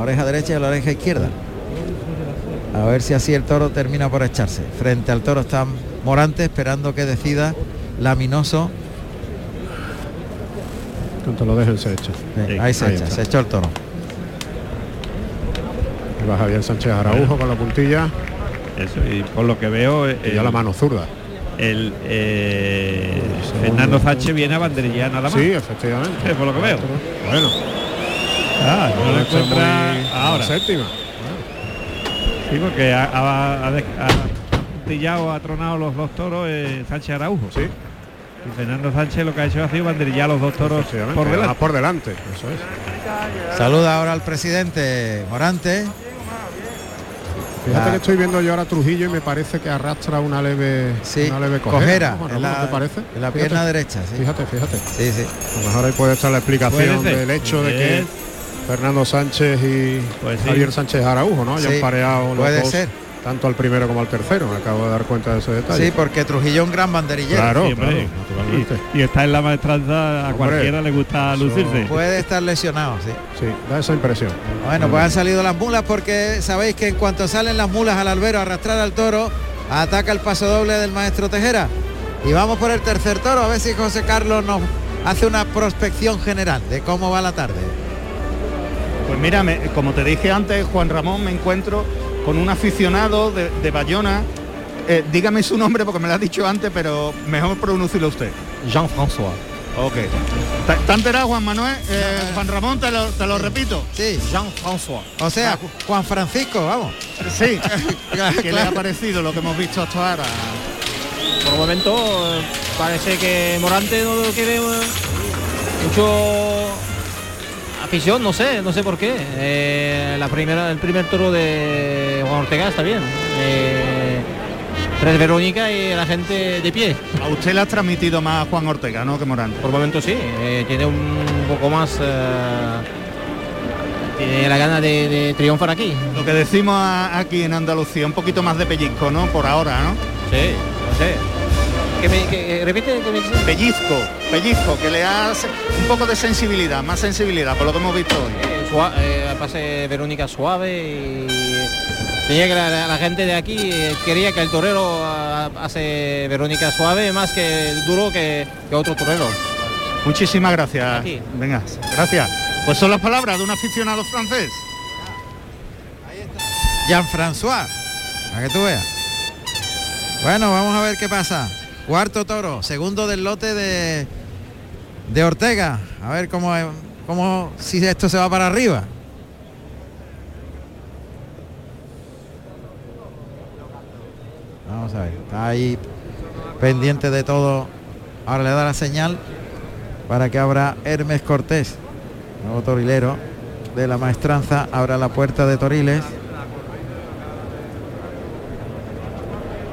La oreja derecha y la oreja izquierda. A ver si así el toro termina por echarse. Frente al toro está Morante esperando que decida Laminoso. Cuanto lo dejen se echa. Sí, ahí se echa, está. se echó el toro. Ahí va Javier Sánchez Araujo con la puntilla Eso, y por lo que veo, y ya la mano zurda. el eh. Fernando Sánchez viene a banderilla nada más. Sí, efectivamente. Eh, por lo que veo. Bueno, Ah, no lo encuentra muy- ahora. Séptima. Sí, porque ha, ha, ha, de- ha puntillado, ha tronado los dos toros eh, Sánchez Araujo. Sí, Y Fernando Sánchez lo que ha hecho ha sido banderillar a los dos toros por Ah, delante. por delante. Eso es. Saluda ahora al presidente Morante. Fíjate La- que estoy viendo yo ahora Trujillo y me parece que arrastra una leve, Sí, una leve cojera, cojera. ¿no? en ¿no la, te parece? en la Fíjate. pierna derecha. Sí, Fíjate, fíjate. sí. sí. A lo mejor ahí puede estar la explicación del hecho de que Es- Fernando Sánchez y Pues sí. Javier Sánchez Araujo, ¿no? Hayan Sí, pareado los puede dos, ser. tanto al primero como al tercero. Me acabo de dar cuenta de ese detalle. Sí, porque Trujillo es un gran banderillero. Claro, Sí, hombre. claro, naturalmente. y, y está en la maestranza, a Hombre, cualquiera le gusta eso- lucirse. Puede estar lesionado, sí. Sí, da esa impresión. Bueno, pues han salido las mulas porque sabéis que en cuanto salen las mulas al albero a arrastrar al toro, ataca el paso doble del maestro Tejera. Y vamos por el tercer toro, a ver si José Carlos nos hace una prospección general de cómo va la tarde. Pues mira, me- como te dije antes, Juan Ramón, me encuentro con un aficionado de, de Bayona. Eh, dígame su nombre porque me lo ha dicho antes, pero mejor pronúncielo usted. Jean-François. Ok. ¿Te, enterado, Juan Manuel? Eh, Juan Ramón, te lo, te lo repito. Sí, Jean-François. o sea, Juan Francisco, vamos. Sí. ¿Qué le ha parecido lo que hemos visto hasta ahora? Por el momento eh, parece que Morante no quiere mucho afición, no sé, no sé por qué. Eh, la primera, el primer toro de Juan Ortega está bien. Eh, tres Verónica y la gente de pie. A usted le has transmitido más Juan Ortega, ¿no? Que Morante. Por el momento sí, eh, tiene un poco más... tiene la gana de, de triunfar aquí. Lo que decimos aquí en Andalucía, un poquito más de pellizco, ¿no? Por ahora, ¿no? Sí, no sé. ¿Qué me, que, repite que me dice? Pellizco, pellizco, que le hace un poco de sensibilidad, más sensibilidad, por lo que hemos visto hoy. Eh, sua- eh, pase Verónica suave y tenía que la, la- la gente de aquí eh, quería que el torero hace Verónica suave más que duro que, que otro torero. Muchísimas gracias. Aquí. Venga, gracias. Pues son las palabras de un aficionado francés. Jean-François, para que tú veas. Bueno, vamos a ver qué pasa. Cuarto toro, segundo del lote de, de Ortega. A ver cómo, cómo si esto se va para arriba. Vamos a ver, está ahí pendiente de todo. Ahora le da la señal para que abra Hermes Cortés, nuevo torilero de la maestranza, abra la puerta de Toriles.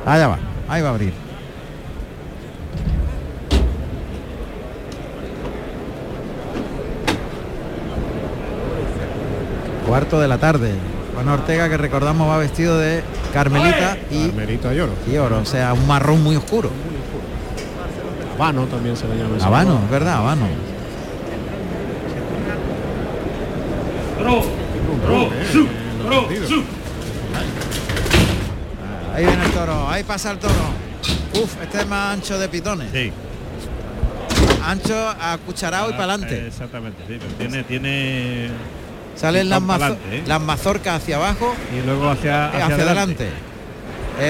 Allá va, ahí va a abrir. Cuarto de la tarde. Juan Ortega que recordamos va vestido de carmelita y, Carmelita y oro. y oro, o sea, un marrón muy oscuro. Habano también se le llama. ese Habano, es verdad, habano. Ahí viene el toro, ahí pasa el toro. Uf, este es más ancho de pitones. Sí. Ancho, acucharado y para adelante. Exactamente, sí, pero tiene, tiene Salen las, mazo- ¿eh? las mazorcas hacia abajo y luego hacia, y hacia, hacia, adelante. adelante.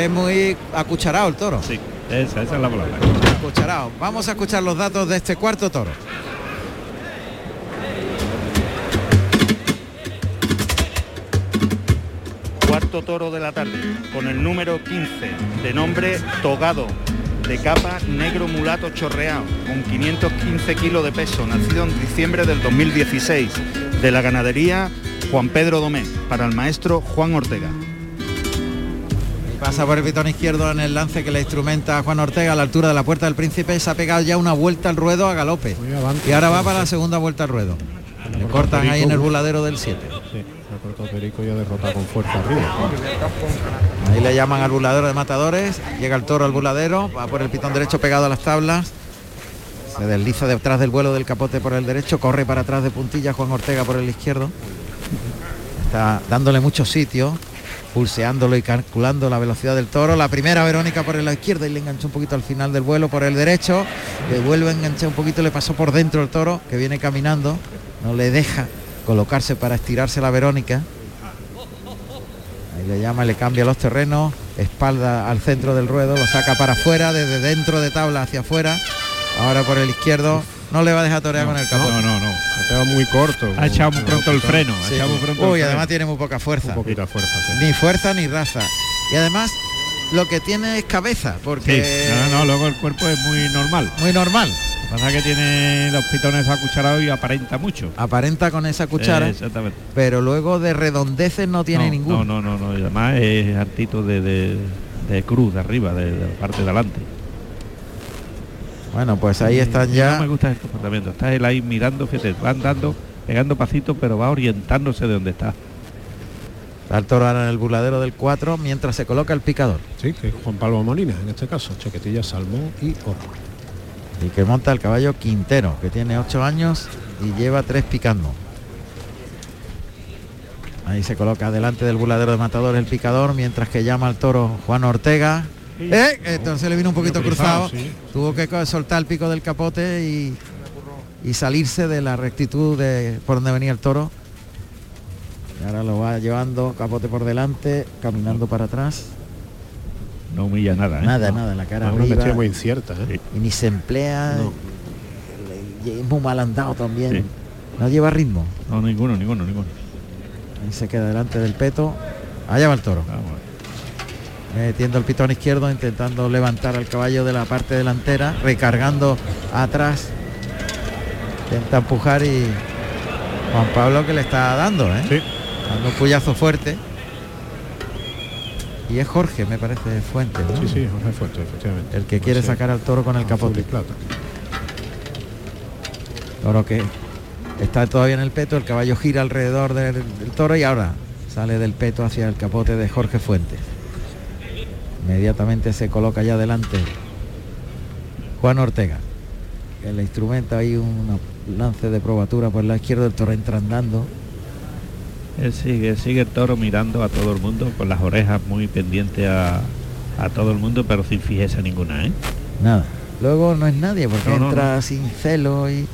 Es muy acucharado el toro. Sí, esa, esa es la palabra. Acucharado. Vamos a escuchar los datos de este cuarto toro. Cuarto toro de la tarde, con el número 15, de nombre Togado, de capa negro mulato chorreado, con 515 kilos de peso, nacido en diciembre del 2016, de la ganadería Juan Pedro Domé, para el maestro Juan Ortega. Y pasa por el pitón izquierdo en el lance que le instrumenta a Juan Ortega a la altura de la puerta del príncipe. Se ha pegado ya una vuelta al ruedo a galope. Avante. Y ahora va para la segunda vuelta al ruedo. Le cortan ahí en el buladero del 7. Perico y ha derrotado con fuerza arriba. Ahí le llaman al buladero de matadores. Llega el toro al buladero, va por el pitón derecho pegado a las tablas. Se desliza detrás del vuelo del capote por el derecho, corre para atrás de puntilla Juan Ortega por el izquierdo. Está dándole mucho sitio, pulseándolo y calculando la velocidad del toro. La primera Verónica por la izquierda y le enganchó un poquito al final del vuelo por el derecho. Le vuelve a enganchar un poquito, le pasó por dentro el toro que viene caminando. No le deja colocarse para estirarse la Verónica. Ahí le llama, le cambia los terrenos, espalda al centro del ruedo, lo saca para afuera, desde dentro de tabla hacia afuera. Ahora por el izquierdo, no le va a dejar torear con el capote. No, no, no. Ha quedado muy corto. Ha echado muy pronto el freno. Sí. echado muy pronto el Uy, freno. además tiene muy poca fuerza. Un poquita fuerza. sí. Ni fuerza ni raza. Y además lo que tiene es cabeza, Sí, porque no, no, luego el cuerpo es muy normal. muy normal. Pasa que tiene los pitones acucharados y aparenta mucho. Aparenta con esa cuchara, Eh, exactamente. pero luego de redondeces no tiene no, ninguno. No, no, no, no. Y además es hartito de, de- de cruz de arriba, de, de la parte de adelante. Bueno, pues ahí están ya. No me gusta el comportamiento. Está él ahí mirando, fíjate, va andando, pegando pasitos, pero va orientándose de donde está. Está el toro ahora en el burladero del 4 mientras se coloca el picador. Sí, que es Juan Pablo Molina, en este caso, chaquetilla, salmón y oro. Y que monta el caballo Quintero, que tiene 8 años y lleva 3 picando. Ahí se coloca delante del burladero de matador el picador, mientras que llama al toro Juan Ortega. ¡Eh! Entonces le vino un poquito cruzado. sí. Tuvo que soltar el pico del capote y, y salirse de la rectitud de por donde venía el toro. Y ahora lo va llevando capote por delante, caminando para atrás. No humilla nada, ¿eh? Nada, nada, la cara Es una muy incierta. ¿eh? Y ni se emplea No. y es muy mal andado también Sí. no lleva ritmo No, ninguno, ninguno, ninguno. ahí se queda delante del peto allá va el toro Vamos. metiendo el pitón izquierdo intentando levantar al caballo de la parte delantera recargando atrás intenta empujar y Juan Pablo que le está dando ¿eh? Sí, dando un puyazo fuerte y es Jorge me parece Fuente ¿no? sí, sí, Jorge Fuerte, efectivamente. el que quiere Sí, sacar al toro con el capote plata. Toro que está todavía en el peto, el caballo gira alrededor del, del toro y ahora sale del peto hacia el capote de Jorge Fuentes. Inmediatamente se coloca ya delante Juan Ortega. Que le instrumenta ahí un lance de probatura por la izquierda, el toro entra andando. Él sigue, sigue el toro mirando a todo el mundo, con las orejas muy pendientes a, a todo el mundo, pero sin fijeza ninguna, ¿eh? Nada. Luego no es nadie porque No, no, entra sin celo y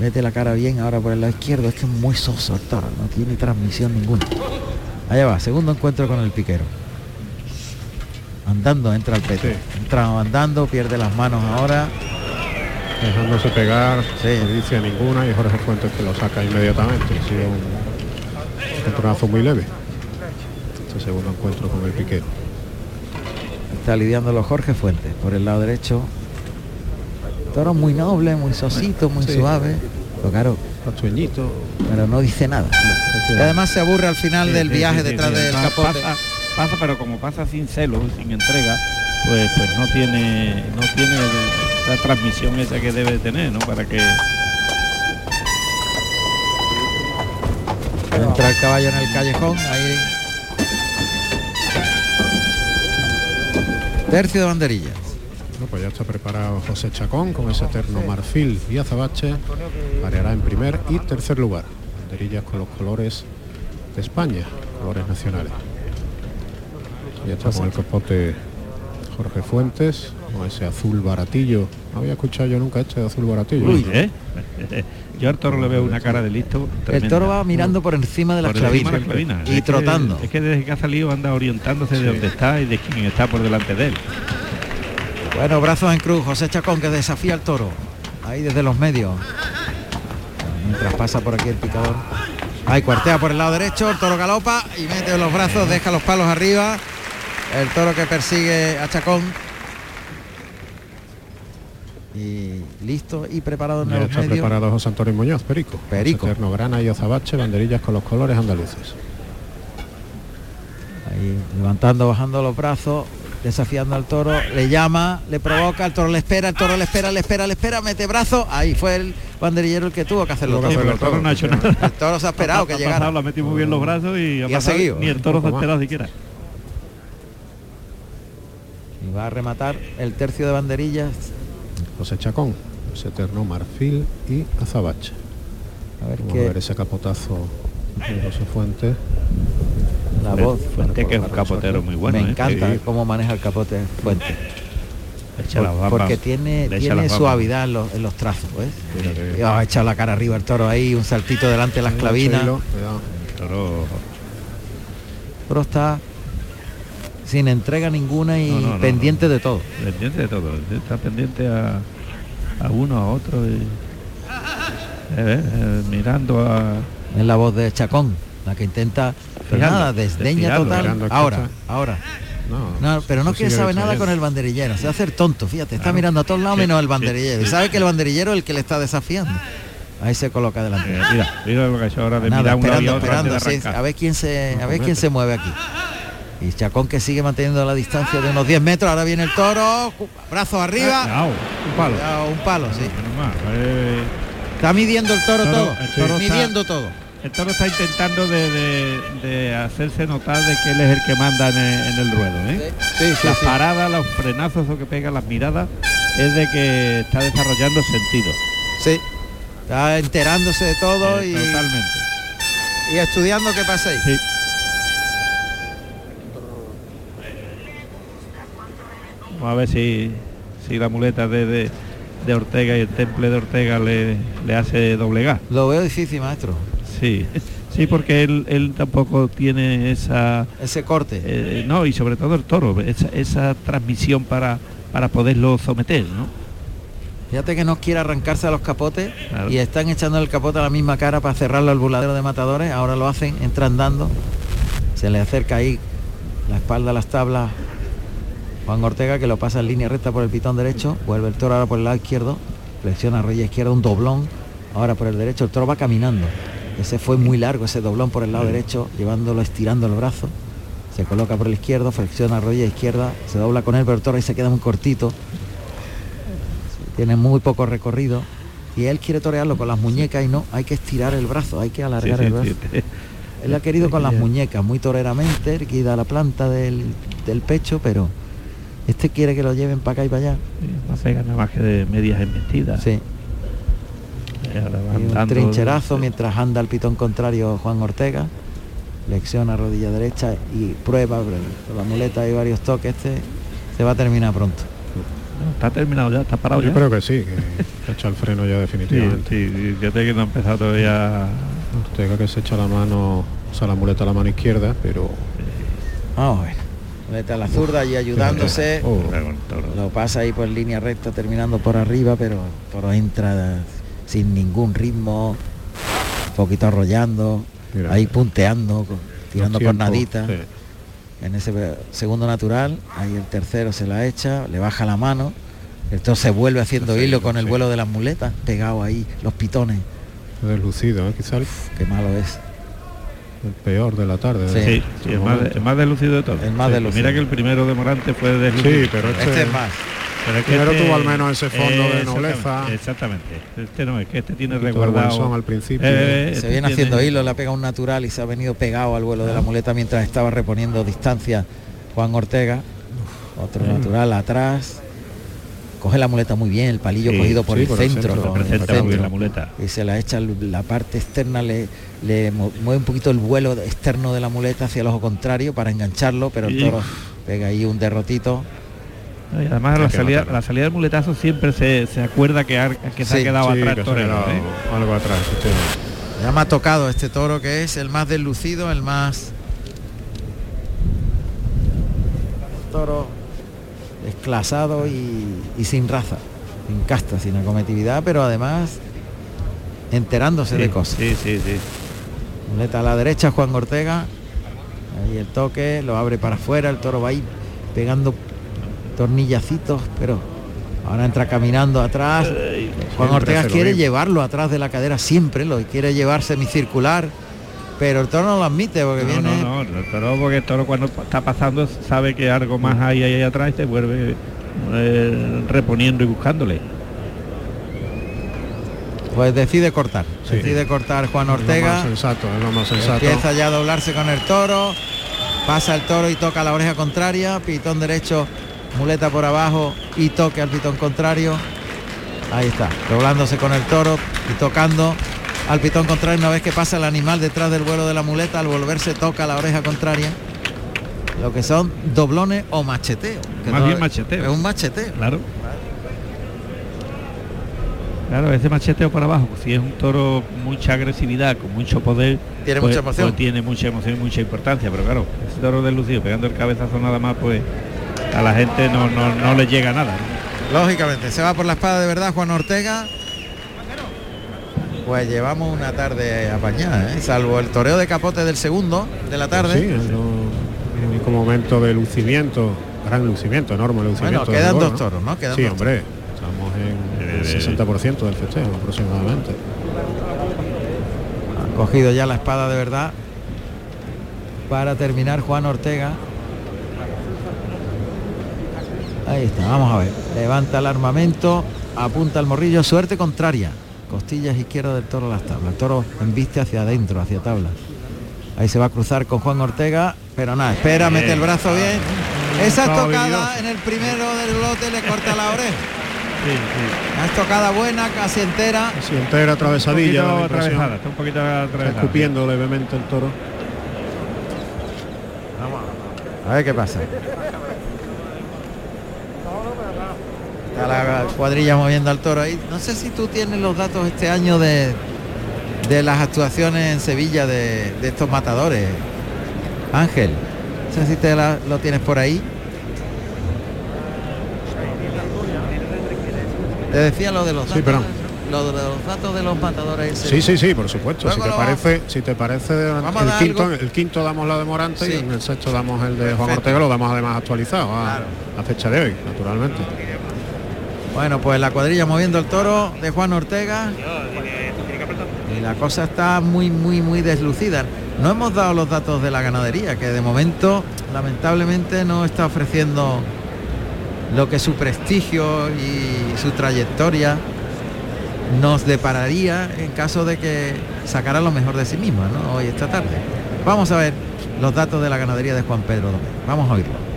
mete la cara bien ahora por el lado izquierdo. Es que es muy soso el toro, no tiene transmisión ninguna. Allá va, segundo encuentro con el piquero. Andando entra al peto. Sí. Entra andando, pierde las manos ahora. Dejándose pegar, Sí. pericia ninguna y Jorge Fuentes que lo saca inmediatamente. Un encontronazo muy leve. Este segundo encuentro con el piquero. Está lidiándolo Jorge Fuentes por el lado derecho. Toro muy noble, muy sosito, muy Sí. suave. Pero claro, pero no dice nada. Y además se aburre al final Sí, del sí, viaje sí, detrás sí. del capote. Pasa, pasa, pero como pasa sin celo, sin entrega, pues pues no tiene no tiene la transmisión esa que debe tener, ¿no? Para que Entra el caballo en el callejón, ahí. Tercio de banderillas. Bueno, pues ya está preparado José Chacón con ese eterno marfil y azabache. Pareará en primer y tercer lugar. Banderillas con los colores de España, colores nacionales. Ya está con el capote Jorge Fuentes, con ese azul baratillo. No había escuchado yo nunca este de azul baratillo. Uy, ¿eh? Yo al toro le veo una cara de listo. El toro va mirando por encima de las Por encima de clavinas las clavinas. y Es que- trotando. es que desde que ha salido anda orientándose de donde está y de quién está por delante de él. Bueno, brazos en cruz, José Chacón que desafía al toro. Ahí desde los medios. Mientras pasa por aquí el picador. Ahí cuartea por el lado derecho, el toro galopa y mete los brazos, deja los palos arriba. El toro que persigue a Chacón. Y listo y preparado en Ya los está medios. preparado José Antonio Muñoz, Perico. Perico. Eterno grana y azabache, banderillas con los colores andaluces. Ahí levantando, bajando los brazos, desafiando al toro, le llama, le provoca, el toro le espera, el toro le espera, le espera, le espera, mete brazo, ahí fue el banderillero el que tuvo que hacerlo todo. Sí, el toro no ha hecho todo, nada. El toro se ha esperado que Ha llegara. pasado, le ha metido muy bien los brazos y, ha Y ha pasado, seguido. Ni el toro se ha más. siquiera. Y va a rematar el tercio de banderillas. José Chacón, ese eterno marfil y azabache. A ver Vamos a ver qué, ese capotazo José Fuentes. La voz. Fuente que es un capotero muy bueno. Me ¿eh? encanta Sí. cómo maneja el capote Fuente. Por- porque tiene, tiene suavidad en los, en los trazos, ¿ves? Fíjate. Y ha echado la cara arriba el toro ahí, un saltito delante de las clavinas. Toro- Pero está sin entrega ninguna y No, no, no, pendiente de todo. pendiente de todo. Está pendiente a, a uno, a otro. Y, eh, eh, mirando a... Es la voz de Chacón, la que intenta... Fijarlo, nada, desdeña total. Ahora, ahora. No, No, pero no quiere saber nada con el banderillero. Se a hacer tonto, fíjate. Está Claro. mirando a todos lados menos el sí, banderillero. Y sabe que el banderillero es el que le está desafiando. Ahí se coloca delante. eh, mira, mira lo que ha hecho ahora de Nada, mirar un esperando, esperando. de sí, a ver quién se, a ver quién se mueve aquí. Y Chacón que sigue manteniendo la distancia de unos 10 metros. Ahora viene el toro. Brazos arriba. Cuidado, un palo. Un palo, sí. Eh, Está midiendo el toro Toro- todo. el toro está- midiendo todo. el toro está intentando de, de- de hacerse notar de que él es el que manda en el, en el ruedo. ¿eh? Sí, sí, las paradas, los frenazos o que pega, las miradas, es de que está desarrollando sentido. Sí. Está enterándose de todo Eh, y, Totalmente. y estudiando qué pasa ahí. Sí. Vamos a ver si, si la muleta de, de, de Ortega y el temple de Ortega le, le hace doblegar. Lo veo difícil, maestro. Sí, sí, porque él, él tampoco tiene esa... Ese corte. eh, no, y sobre todo el toro, esa, esa transmisión para, para poderlo someter, ¿no? Fíjate que no quiere arrancarse a los capotes Claro. y están echando el capote a la misma cara para cerrarlo al buladero de matadores. Ahora lo hacen, entran dando. Se le acerca ahí la espalda a las tablas Juan Ortega que lo pasa en línea recta por el pitón derecho. Vuelve el toro ahora por el lado izquierdo. Flexiona rodilla izquierda, un doblón. Ahora por el derecho. El toro va caminando. Ese fue muy largo, ese doblón por el lado derecho, llevándolo, estirando el brazo. Se coloca por el izquierdo, flexiona rodilla izquierda, se dobla con él, pero el toro ahí se queda muy cortito tiene muy poco recorrido y él quiere torearlo con las muñecas y no, hay que estirar el brazo, hay que alargar sí, el brazo. sí. Él ha querido con las muñecas, muy toreramente, erguida la planta del, del pecho, pero este quiere que lo lleven para acá y para allá. Sí, No pega nada más que de medias embestidas. Sí, Eh, y un trincherazo mientras anda el pitón contrario Juan Ortega, flexiona rodilla derecha y prueba la muleta hay varios toques, este se va a terminar pronto. Está terminado ya, está parado Yo ya. creo que sí, que echa el freno ya Sí, definitivamente. sí, fíjate que no ha empezado todavía. Ortega que se echa la mano, o sea, la muleta a la mano izquierda, pero Vamos a Muleta a la zurda allí ayudándose. Oh. Lo pasa ahí por línea recta terminando por arriba, pero por entra sin ningún ritmo, un poquito arrollando, Mira. ahí punteando, con- tirando cornaditas. sí. En ese segundo natural, ahí el tercero se la echa, le baja la mano, esto se vuelve haciendo hilo con el sí. vuelo de las muletas, pegado ahí, los pitones. deslucido, ¿eh? quizá el, Qué malo es. El peor de la tarde. Sí. el, más, el más deslucido de todos. El más Sí, deslucido. Mira que el primero de Morante fue deslucido. Sí, pero este, Este es más. Pero es que Primero este- tuvo al menos ese fondo de nobleza. Exactamente. Este no, es que este tiene resguardado. al principio. Eh, Se este viene tiene- haciendo hilo, le ha pegado un natural y se ha venido pegado al vuelo de la muleta mientras estaba reponiendo distancia Juan Ortega. Otro natural atrás. Coge la muleta muy bien, el palillo Sí, cogido por sí, el por el centro. centro, con el Representa muy bien centro. la muleta. y se la echa la parte externa, le, mueve un poquito el vuelo externo de la muleta hacia el ojo contrario para engancharlo, pero el Y- toro pega ahí un derrotito. Y además la salida, la salida del muletazo siempre se, se acuerda que, que se Sí, ha quedado Sí, atrás que torero. ¿eh? algo atrás. Ya me ha tocado este toro que es el más deslucido, el más toro desclasado y, y sin raza, sin casta, sin acometividad, pero además enterándose Sí, de cosas. Sí, sí, sí. Muleta a la derecha, Juan Ortega. Ahí el toque, lo abre para afuera, el toro va ahí pegando tornillacitos, pero ahora entra caminando atrás. Juan Ortega quiere llevarlo atrás de la cadera siempre, lo quiere llevar semicircular, pero el toro no lo admite porque No, viene. no, no, el toro, porque el toro cuando está pasando sabe que algo más hay ahí atrás y se vuelve eh, reponiendo y buscándole. Pues decide cortar. Sí. Decide cortar Juan Es lo más Ortega. sensato, es lo más sensato. Empieza ya a doblarse con el toro. Pasa el toro y toca la oreja contraria. Pitón derecho, muleta por abajo y toque al pitón contrario. Ahí está, doblándose con el toro y tocando. Al pitón contrario una vez que pasa el animal detrás del vuelo de la muleta, al volverse toca la oreja contraria. Lo que son doblones o macheteo. que Más no- bien macheteo. Es un macheteo. Claro. Claro, ese macheteo para abajo, pues, si es un toro mucha agresividad, con mucho poder, Tiene pues- mucha emoción. pues tiene mucha emoción y mucha importancia, pero claro, ese toro deslucido pegando el cabezazo nada más, pues a la gente no, no, no le llega nada. ¿no? Lógicamente, se va por la espada de verdad Juan Ortega. Pues llevamos una tarde apañada, ¿eh? salvo el toreo de capote del segundo de la tarde. Sí, es lo- el único momento de lucimiento, gran lucimiento, enorme lucimiento. Bueno, quedan dos toros, ¿no? Quedan sí, dos hombre, estamos en el 60% del festejo aproximadamente. Ha cogido ya la espada de verdad para terminar Juan Ortega. Ahí está, vamos a ver. Levanta el armamento, apunta el morrillo, suerte contraria. Costillas izquierda del toro a las tablas. El toro embiste hacia adentro, hacia tablas. Ahí se va a cruzar con Juan Ortega, pero nada, espera, Bien. mete el brazo bien. Esa habilidoso. en el primero del lote le corta la oreja. Sí, sí. Una estocada buena, casi entera. Si entera Un atravesadilla, atravesada, está un poquito Está atravesada. escupiendo levemente el toro. A ver qué pasa. Está la cuadrilla moviendo al toro ahí. No sé si tú tienes los datos este año de, de las actuaciones en Sevilla de, de estos matadores. Ángel, no sé si te la- lo tienes por ahí. Te decía lo de los Sí, datos. perdón. Lo de los datos de los matadores Sí, sí, sí, por supuesto. Si te parece, si te parece a el quinto, algo. el quinto damos la de Morante Sí. y en el sexto damos el de Juan Perfecto. Ortega, lo damos además actualizado a Claro. la fecha de hoy, naturalmente. Bueno, pues la cuadrilla moviendo el toro de Juan Ortega. Y la cosa está muy, muy, muy deslucida. No hemos dado los datos de la ganadería, que de momento, lamentablemente, no está ofreciendo lo que su prestigio y su trayectoria nos depararía en caso de que sacara lo mejor de sí misma, ¿no? Hoy esta tarde. Vamos a ver los datos de la ganadería de Juan Pedro Domínguez. Vamos a oírlo.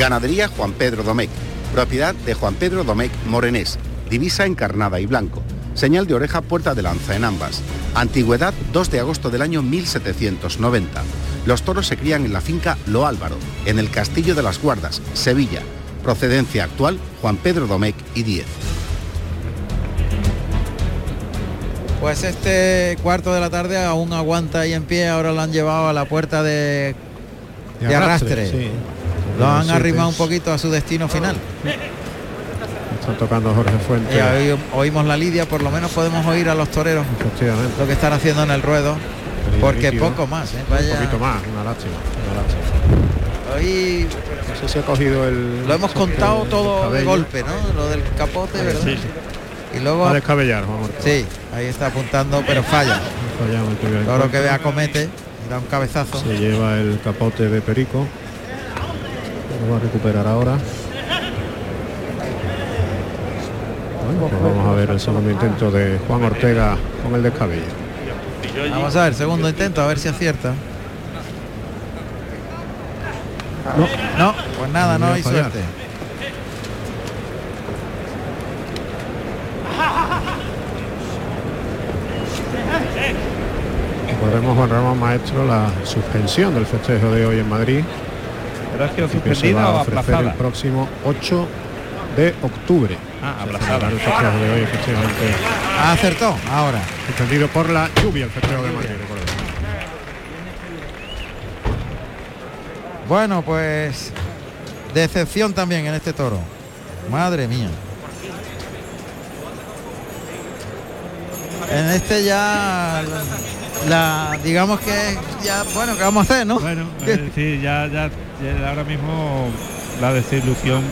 Ganadería Juan Pedro Domecq, propiedad de Juan Pedro Domecq Morenés, divisa encarnada y blanco, señal de oreja puerta de lanza en ambas, antigüedad 2 de agosto del año 1790. Los toros se crían en la finca Lo Álvaro, en el Castillo de las Guardas, Sevilla, procedencia actual Juan Pedro Domecq y 10. Pues este cuarto de la tarde aún aguanta ahí en pie, ahora lo han llevado a la puerta de... De arrastre. sí. Lo han arrimado un poquito a su destino final. Están tocando Jorge Fuentes. Y ahí oímos la lidia, por lo menos podemos oír a los toreros lo que están haciendo en el ruedo, porque poco más. ¿eh? Un Vaya, poquito más, una lástima. Una lástima. hoy No sé si ha cogido el. lo hemos contado todo de golpe, ¿no? Lo del capote, ¿verdad? Sí. Y luego, Va a descabellar, Ortega. sí, ahí está apuntando, pero falla. Fallamos Todo lo que vea comete, da un cabezazo. Se lleva el capote de Perico. Lo va a recuperar ahora. Bueno, pues vamos a ver el segundo intento de Juan Ortega con el descabello. Vamos a ver, segundo intento, a ver si acierta. No. No, pues nada, no hay fallar. suerte. Recordemos Juan Ramón Maestro la suspensión del festejo de hoy en Madrid ¿Pero es que que se suspendida va o a ofrecer el aplazada? próximo 8 de octubre. Ah, aplazada. El de hoy efectivamente Acertó, ahora. suspendido por la lluvia el festejo de Madrid. Bueno, pues decepción también en este toro. Madre mía. En este ya la, la- digamos que ya bueno, ¿qué vamos a hacer, no? Bueno, eh, sí, ya, ya ahora mismo la desilusión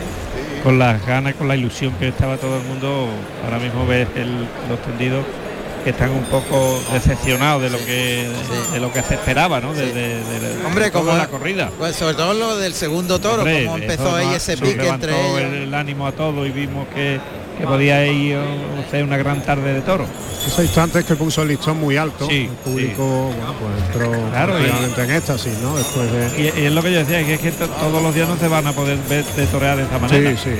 con las ganas, con la ilusión que estaba todo el mundo, ahora mismo ves el- los tendidos que están un poco decepcionados de lo que Sí. de lo que se esperaba, ¿no? De, Sí. de- de- de Hombre, como- la corrida. Pues sobre todo lo del segundo toro, Hombre, como empezó ahí ese pique entre el, ellos. el ánimo a todos y vimos que, que podía ir o ser una gran tarde de toro. Esos instantes que puso el listón muy alto, Sí, el público bueno, pues entró Claro, y- en éxtasis, ¿no? Después de... Y, y es lo que yo decía, que es que to- todos los días no se van a poder ver de torear de esa manera. Sí, sí.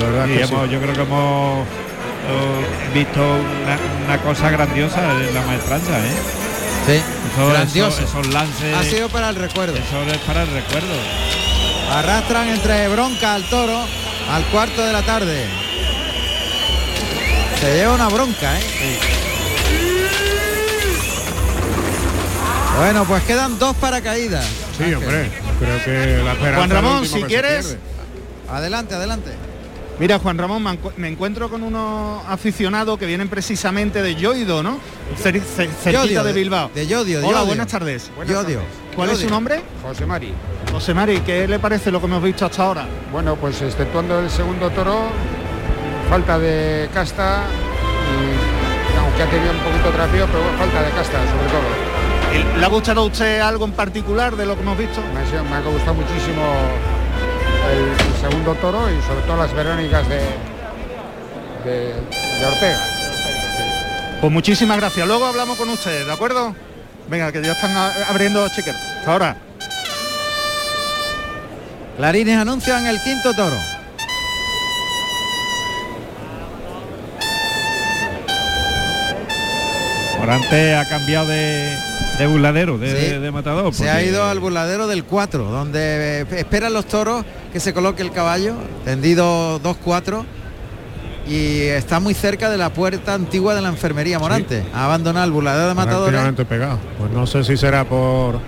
La verdad Y que hemos- sí. yo creo que hemos eh, visto una, una cosa grandiosa en la maestranza, ¿eh? Sí, Eso- grandioso. Esos lances, Ha sido para el recuerdo. eso es para el recuerdo. Arrastran entre bronca al toro al cuarto de la tarde. Se lleva una bronca, ¿eh? Bueno, pues quedan dos paracaídas. Sí, Ángel. hombre. Creo que la esperanza Juan Ramón, si quieres. Adelante, adelante. Mira, Juan Ramón, me encu- me encuentro con unos aficionados que vienen precisamente de Yoido, ¿no? Cer- cer- cerquita Yodio, de Bilbao. De Yodio, de Hola, Yodio. buenas tardes. Yodio. ¿Cuál es Yodio. su nombre? José Mari. José Mari, ¿qué le parece lo que hemos visto hasta ahora? Bueno, pues exceptuando el segundo toro, falta de casta, y, aunque ha tenido un poquito trapeo, pero falta de casta sobre todo. ¿Le ha gustado a usted algo en particular de lo que hemos visto? Me ha, sido- me ha gustado muchísimo el, el segundo toro y sobre todo las verónicas de, de, de Ortega. Pues muchísimas gracias. Luego hablamos con ustedes, ¿de acuerdo? Venga, que ya están abriendo checker. Hasta ahora. Clarines anuncian el quinto toro. Morante ha cambiado de, de burladero, de, Sí. de matador. Se ha ido al burladero del 4, donde eh, esperan los toros que se coloque el caballo, tendido 2-4, y está muy cerca de la puerta antigua de la enfermería Morante. Ha abandonado el burladero de matadores. Pegado. Pues no sé si será por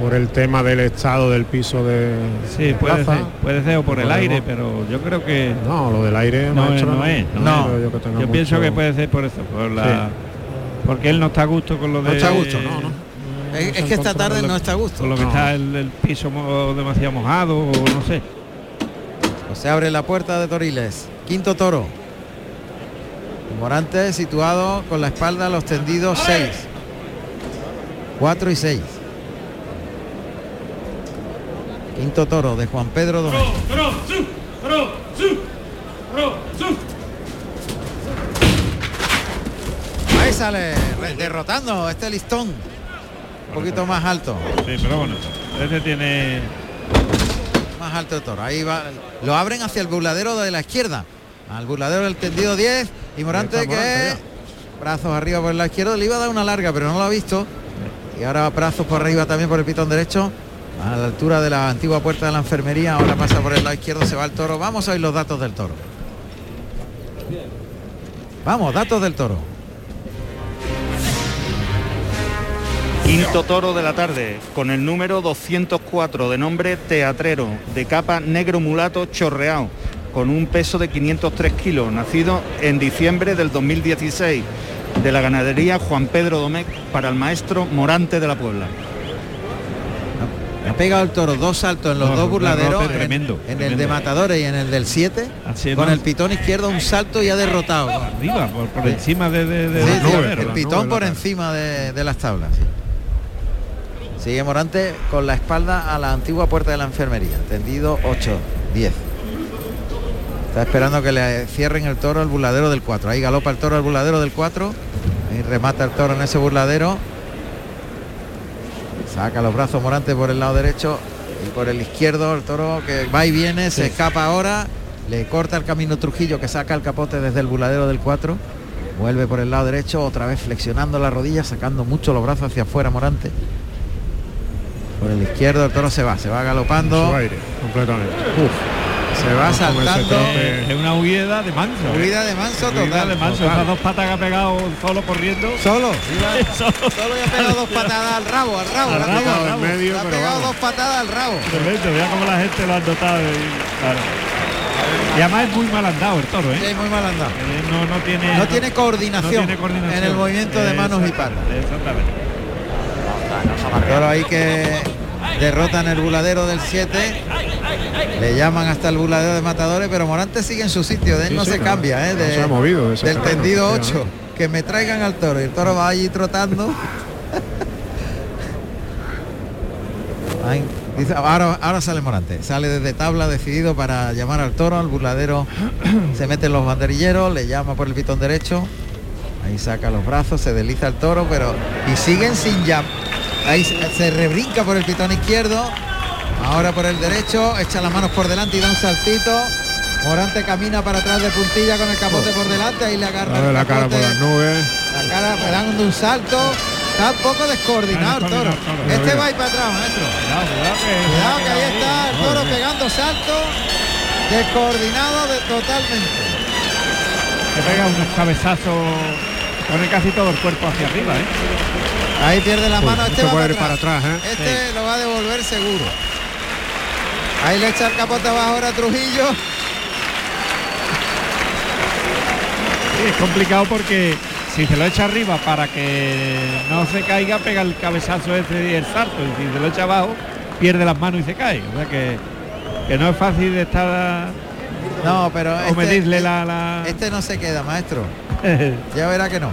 por el tema del estado del piso de Sí, puede plaza. ser, puede ser o por el aire, pero yo creo que No, lo del aire no, es, no es. no yo pienso que puede ser por eso, por la, porque él no está a gusto con lo de No está a gusto, no, no. Es, es que esta tarde no está a gusto. con lo que No. está el, el piso mo- demasiado mojado o no sé. Pues se abre la puerta de Toriles. Quinto toro. Morante situado con la espalda a los tendidos 6. 4 y 6. Quinto toro de Juan Pedro Domínguez. Sale derrotando este listón. Un poquito más alto. Sí, pero bueno, este tiene Más alto el toro. Ahí va. Lo abren hacia el burladero de la izquierda. Al burladero del tendido 10. Y Morante está Morante que brazos arriba por la izquierda. Le iba a dar una larga, pero no lo ha visto. Y ahora brazos por arriba también por el pitón derecho. A la altura de la antigua puerta de la enfermería. Ahora pasa por el lado izquierdo, se va el toro. Vamos a oír los datos del toro. Vamos, datos del toro. Quinto toro de la tarde, con el número 204 de nombre Teatrero, de capa negro mulato chorreado, con un peso de 503 kilos, nacido en diciembre del 2016, de la ganadería Juan Pedro Domecq para el maestro Morante de la Puebla. Ha pegado el toro dos saltos en los No, dos burladeros. tremendo, En, el tremendo. de Matadores y en el del 7. Así, con el pitón izquierdo un salto y ha derrotado. arriba, por, encima de, de, de Sí, los sí, burladeros. el las pitón por encima de, de las tablas. sí. Sigue Morante con la espalda a la antigua puerta de la enfermería. Tendido 8, 10. Está esperando que le cierren el toro al burladero del 4. Ahí galopa el toro al burladero del 4. Ahí remata el toro en ese burladero. Saca los brazos Morante por el lado derecho y por el izquierdo el toro que va y viene, se escapa ahora, le corta el camino Trujillo que saca el capote desde el burladero del 4. Vuelve por el lado derecho, otra vez flexionando la rodilla, sacando mucho los brazos hacia afuera Morante. Por el izquierdo el toro se va, se va galopando, Su aire, completamente. Uf, se va ese saltando. Es una huida de manso. Huida de manso Huida total. de manso. total. Esas dos patas que ha pegado solo corriendo. Solo, Solo. solo le ha pegado dos patadas al rabo, al rabo, Al le ha rabo, pegado, al rabo. le medio, ha pero pegado vamos. dos patadas al rabo. Tremendo, mira cómo la gente lo ha notado. Y, claro. Y además es muy mal andado el toro, ¿eh? Sí, muy mal andado. Eh, No, no tiene, No tiene coordinación, no tiene coordinación. en el movimiento de manos y patas. Exactamente. Toro ahí que derrota en el buladero del 7. Le llaman hasta el buladero de matadores, pero Morante sigue en su sitio, de él Sí, no sí, se cambia, ¿eh? no de- se ha movido de ese del terreno, tendido 8. efectivamente. Que me traigan al toro. Y el toro va allí trotando. Ay, dice, ahora, ahora sale Morante, sale desde tabla decidido para llamar al toro, al burladero se meten los banderilleros, le llama por el pitón derecho, ahí saca los brazos, se desliza el toro, pero y siguen sin llamar. Ahí se, se rebrinca por el pitón izquierdo, ahora por el derecho, echa las manos por delante y da un saltito. Morante camina para atrás de puntilla con el capote por delante, ahí le agarra Mueve el la cara por las nubes. la cara dando un salto. Está un poco descoordinado el toro. Este va ir para atrás, maestro. Cuidado, cuidado, que- Cuidado que ahí está el toro pegando saltos. Descoordinado de, totalmente. que pega unos cabezazos, pone casi todo el cuerpo hacia arriba, ¿eh? Ahí pierde la Uy, mano. Este va para para atrás. ¿eh? Este lo va a devolver seguro. Ahí le echa el capote abajo ahora a Trujillo. Sí, es complicado porque si se lo echa arriba para que no se caiga, pega el cabezazo ese y el salto. Y si se lo echa abajo, pierde las manos y se cae. O sea que, que no es fácil de estar No, pero o este, medirle la, la- este no se queda, maestro. Ya verá que no.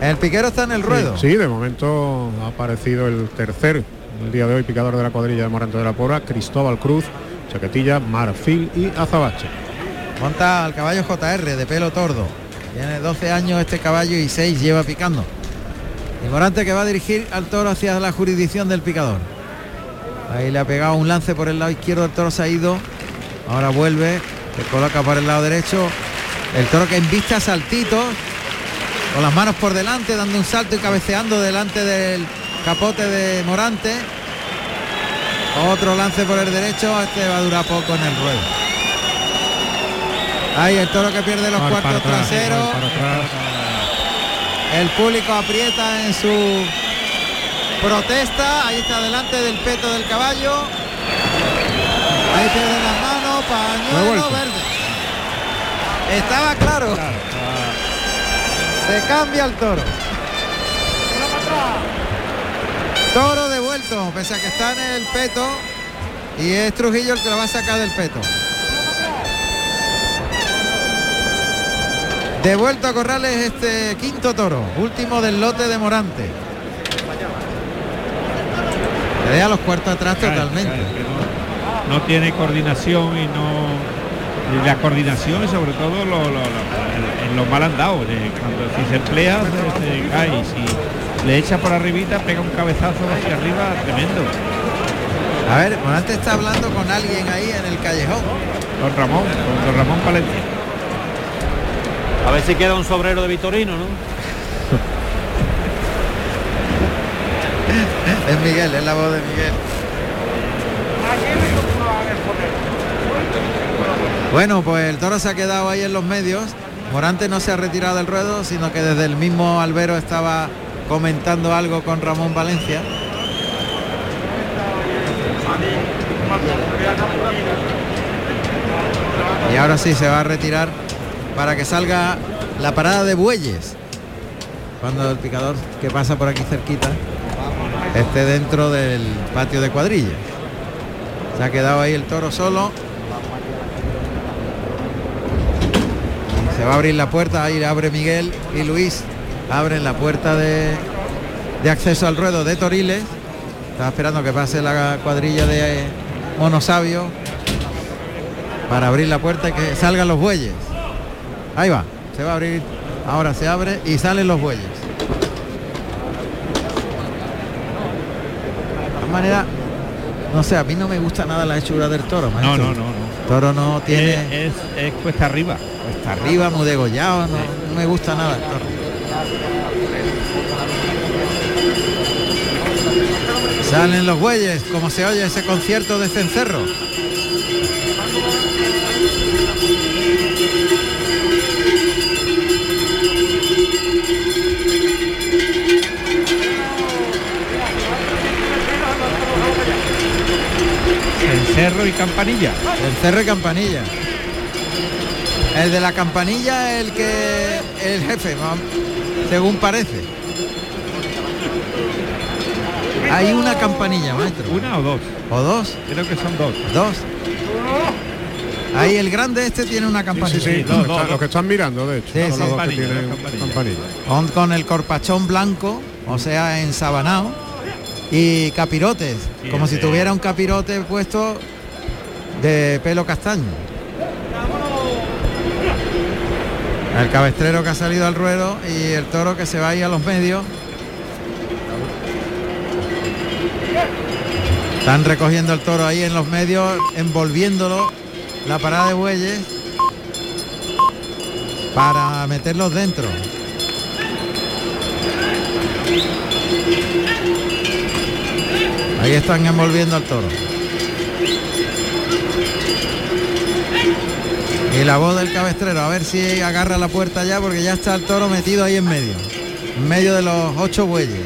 El piquero está en el ruedo. Sí, de momento ha aparecido el tercer el día de hoy picador de la cuadrilla de Morante de la Pora, Cristóbal Cruz, Chaquetilla, Marfil y Azabache. Monta al caballo JR de pelo tordo. Tiene 12 años este caballo y 6 lleva picando. Y Morante que va a dirigir al toro hacia la jurisdicción del picador. Ahí le ha pegado un lance por el lado izquierdo, el toro se ha ido. Ahora vuelve, se coloca por el lado derecho. El toro que embiste a saltitos, con las manos por delante, dando un salto y cabeceando delante del capote de Morante. Otro lance por el derecho, este va a durar poco en el ruedo. Ahí el toro que pierde los cuartos traseros. El público aprieta en su protesta. Ahí está delante del peto del caballo. Ahí pierde las manos, pañuelo verde. Estaba claro. Se cambia el toro. Toro devuelto, pese a que está en el peto. Y es Trujillo el que lo va a sacar del peto. Devuelto a Corrales este quinto toro, último del lote de Morante. Le deja los cuartos atrás Cae, totalmente. cae, no, no tiene coordinación y no la coordinación y sobre todo lo, lo- lo- en, en los mal andados de cuando si se emplea se, se cae y si le echa por arribita pega un cabezazo hacia arriba tremendo A ver, Morante está hablando con alguien ahí en el callejón. don Ramón con don Ramón Palencia A ver si queda un sobrero de Vitorino, ¿no? Es Miguel, es la voz de Miguel. Bueno, pues el toro se ha quedado ahí en los medios. Morante no se ha retirado del ruedo, sino que desde el mismo albero estaba comentando algo con Ramón Valencia. Y ahora sí se va a retirar para que salga la parada de bueyes. Cuando el picador que pasa por aquí cerquita esté dentro del patio de cuadrilla. Se ha quedado ahí el toro solo. Se va a abrir la puerta, ahí abre Miguel y Luis. Abren la puerta de, de acceso al ruedo de Toriles. Estaba esperando que pase la cuadrilla de Monosabio para abrir la puerta y que salgan los bueyes. Ahí va, se va a abrir, ahora se abre y salen los bueyes. De todas maneras, no sé, a mí no me gusta nada la hechura del toro, no no no no Toro no tiene es, es, es cuesta arriba arriba, muy degollado, no, no me gusta nada. Salen los bueyes, como se oye ese concierto de cencerro. cencerro y campanilla El cerro y campanilla. El de la campanilla el que el jefe, va- según parece. Hay una campanilla, maestro. una o dos ¿O dos? creo que son dos Dos. Ahí el grande este tiene una campanilla. sí, sí, los, dos, que están, dos. los que están mirando, de hecho. Sí, son sí. los dos que Campanilla, tienen campanilla. campanilla. Con, con el corpachón blanco, o sea, ensabanado. Y capirotes, Sí, como si tuviera un capirote puesto de pelo castaño. El cabestrero que ha salido al ruedo y el toro que se va ahí a los medios. Están recogiendo el toro ahí en los medios, envolviéndolo la parada de bueyes para meterlos dentro. Ahí están envolviendo al toro. Y la voz del cabestrero, a ver si agarra la puerta ya, porque ya está el toro metido ahí en medio. En medio de los ocho bueyes.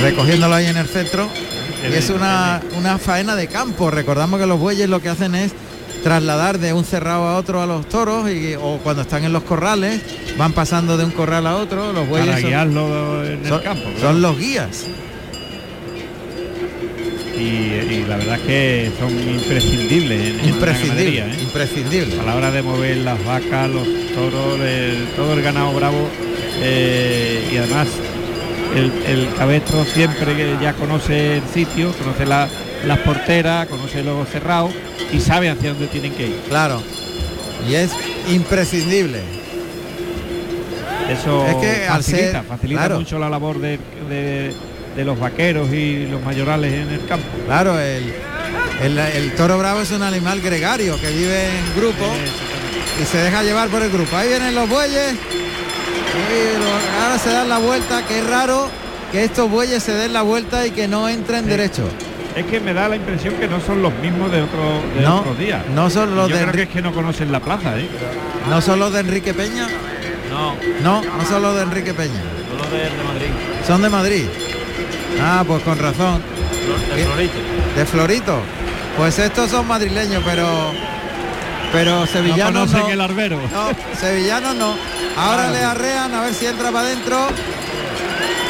Recogiéndolo ahí en el centro. Y es una, una faena de campo. Recordamos que los bueyes lo que hacen es trasladar de un cerrado a otro a los toros y, o cuando están en los corrales van pasando de un corral a otro los bueyes Para son- guiarlo en son, el campo. son los guías y, y la verdad es que son imprescindibles en, ganadería, ¿eh? imprescindibles a la hora de mover las vacas, los toros, el- todo el ganado bravo eh, y además el, el cabestro siempre que ya conoce el sitio, conoce la- las porteras, conoce los cerrados y sabe hacia dónde tienen que ir. claro y es imprescindible Eso Es que facilita, ser- facilita claro. mucho la labor de, de- de los vaqueros y los mayorales en el campo. claro el, el, el toro bravo es un animal gregario que vive en grupo y se deja llevar por el grupo. Ahí vienen los bueyes. Y ahora se dan la vuelta. Que es raro que estos bueyes se den la vuelta y que no entren Sí. derecho. Es que me da la impresión que no son los mismos de, otro, de No, otros días. no son los Yo de creo que Enri- es que no conocen la plaza, ¿eh? no son los de Enrique Peña No, no no son los de Enrique Peña. Los de, de Madrid, son de Madrid ah pues con razón de Florito. de Florito pues estos son madrileños pero pero No sevillanos conocen no, el arbero. No, sevillanos no ahora Claro. le arrean a ver si entra para adentro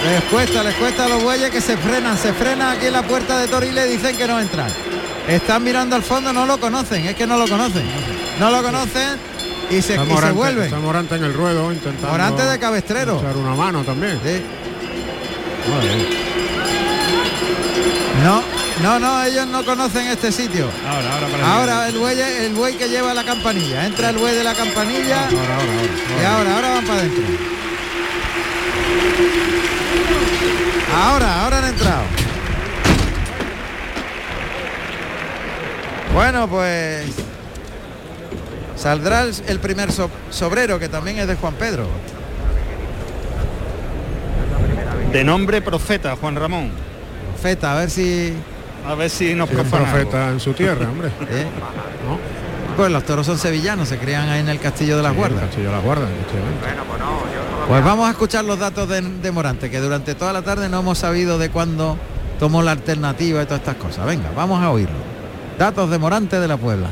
les cuesta les cuesta a los bueyes que se frenan se frenan aquí en la puerta de Tori y le dicen que no entran están mirando al fondo no lo conocen es que no lo conocen no lo conocen y se, Está y se Morante, vuelven está Morante en el ruedo intentando Morante de cabestrero echar una mano también. Sí. No, no, no, ellos no conocen este sitio. Ahora, ahora, Ahora el buey, el buey que lleva la campanilla. Entra el buey de la campanilla Ahora, ahora, ahora. y ahora, ahora van para adentro. Ahora, ahora han entrado. Bueno, pues saldrá el, el primer so- sobrero que también es de Juan Pedro. De nombre Profeta, Juan Ramón. Feta, a ver si A ver si nos algo. profeta en su tierra, hombre. ¿eh? ¿No? Pues los toros son sevillanos, se crían ahí en el castillo de las Sí, guardas. el Castillo de las guardas, efectivamente. Pues vamos a escuchar los datos de, de Morante, que durante toda la tarde no hemos sabido de cuándo tomó la alternativa y todas estas cosas. Venga, vamos a oírlo. Datos de Morante de la Puebla.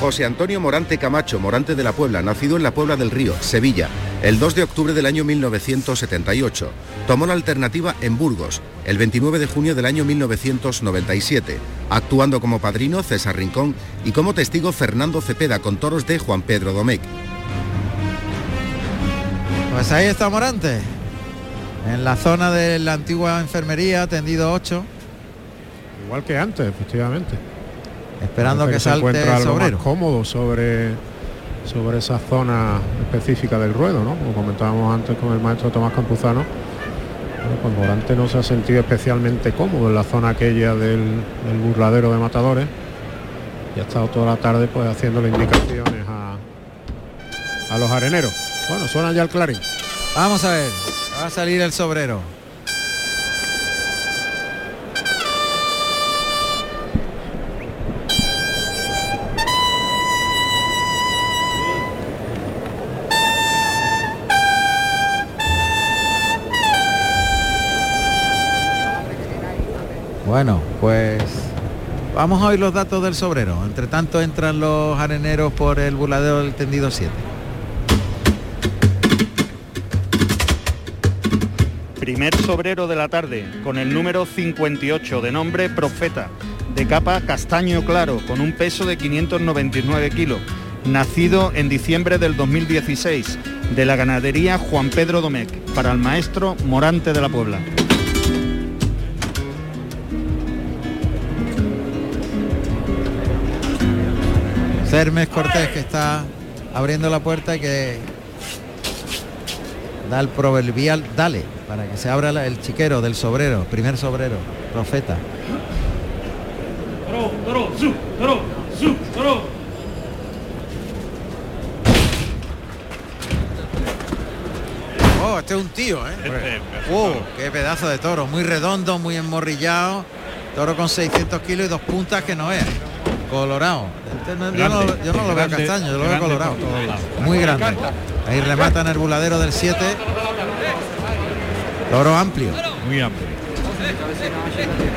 José Antonio Morante Camacho, Morante de la Puebla, nacido en la Puebla del Río, Sevilla, el 2 de octubre del año 1978. Tomó la alternativa en Burgos, el 29 de junio del año 1997, actuando como padrino César Rincón y como testigo Fernando Cepeda con toros de Juan Pedro Domecq. Pues ahí está Morante, en la zona de la antigua enfermería, tendido 8, Igual que antes, efectivamente. Esperando que se salte encuentra el algo sobrero. más cómodo sobre sobre esa zona específica del ruedo, ¿no? Como comentábamos antes con el maestro Tomás Campuzano, bueno, pues Morante no se ha sentido especialmente cómodo en la zona aquella del, del burladero de matadores y ha estado toda la tarde pues haciéndole indicaciones a, a los areneros. Bueno, suena ya el clarín. Vamos a ver, va a salir el sobrero. Bueno, pues vamos a oír los datos del sobrero. Entre tanto entran los areneros por el burladero del tendido 7. Primer sobrero de la tarde, con el número 58, de nombre Profeta, de capa castaño claro, con un peso de 599 kilos, nacido en diciembre del 2016, de la ganadería Juan Pedro Domecq, para el maestro Morante de la Puebla. Cermes Cortés que está abriendo la puerta y que da el proverbial dale. para que se abra la- el chiquero del sobrero, primer sobrero, profeta. Oh, este es un tío, ¿eh? Este, Oh, qué pedazo de toro, muy redondo, muy emborrillado. Toro con 600 kilos y dos puntas que no es. Colorado. Este yo, no, Grande, yo no lo veo grande, castaño, yo lo veo colorado. Muy grande. Ahí remata en el buladero del 7. Toro amplio. Muy amplio.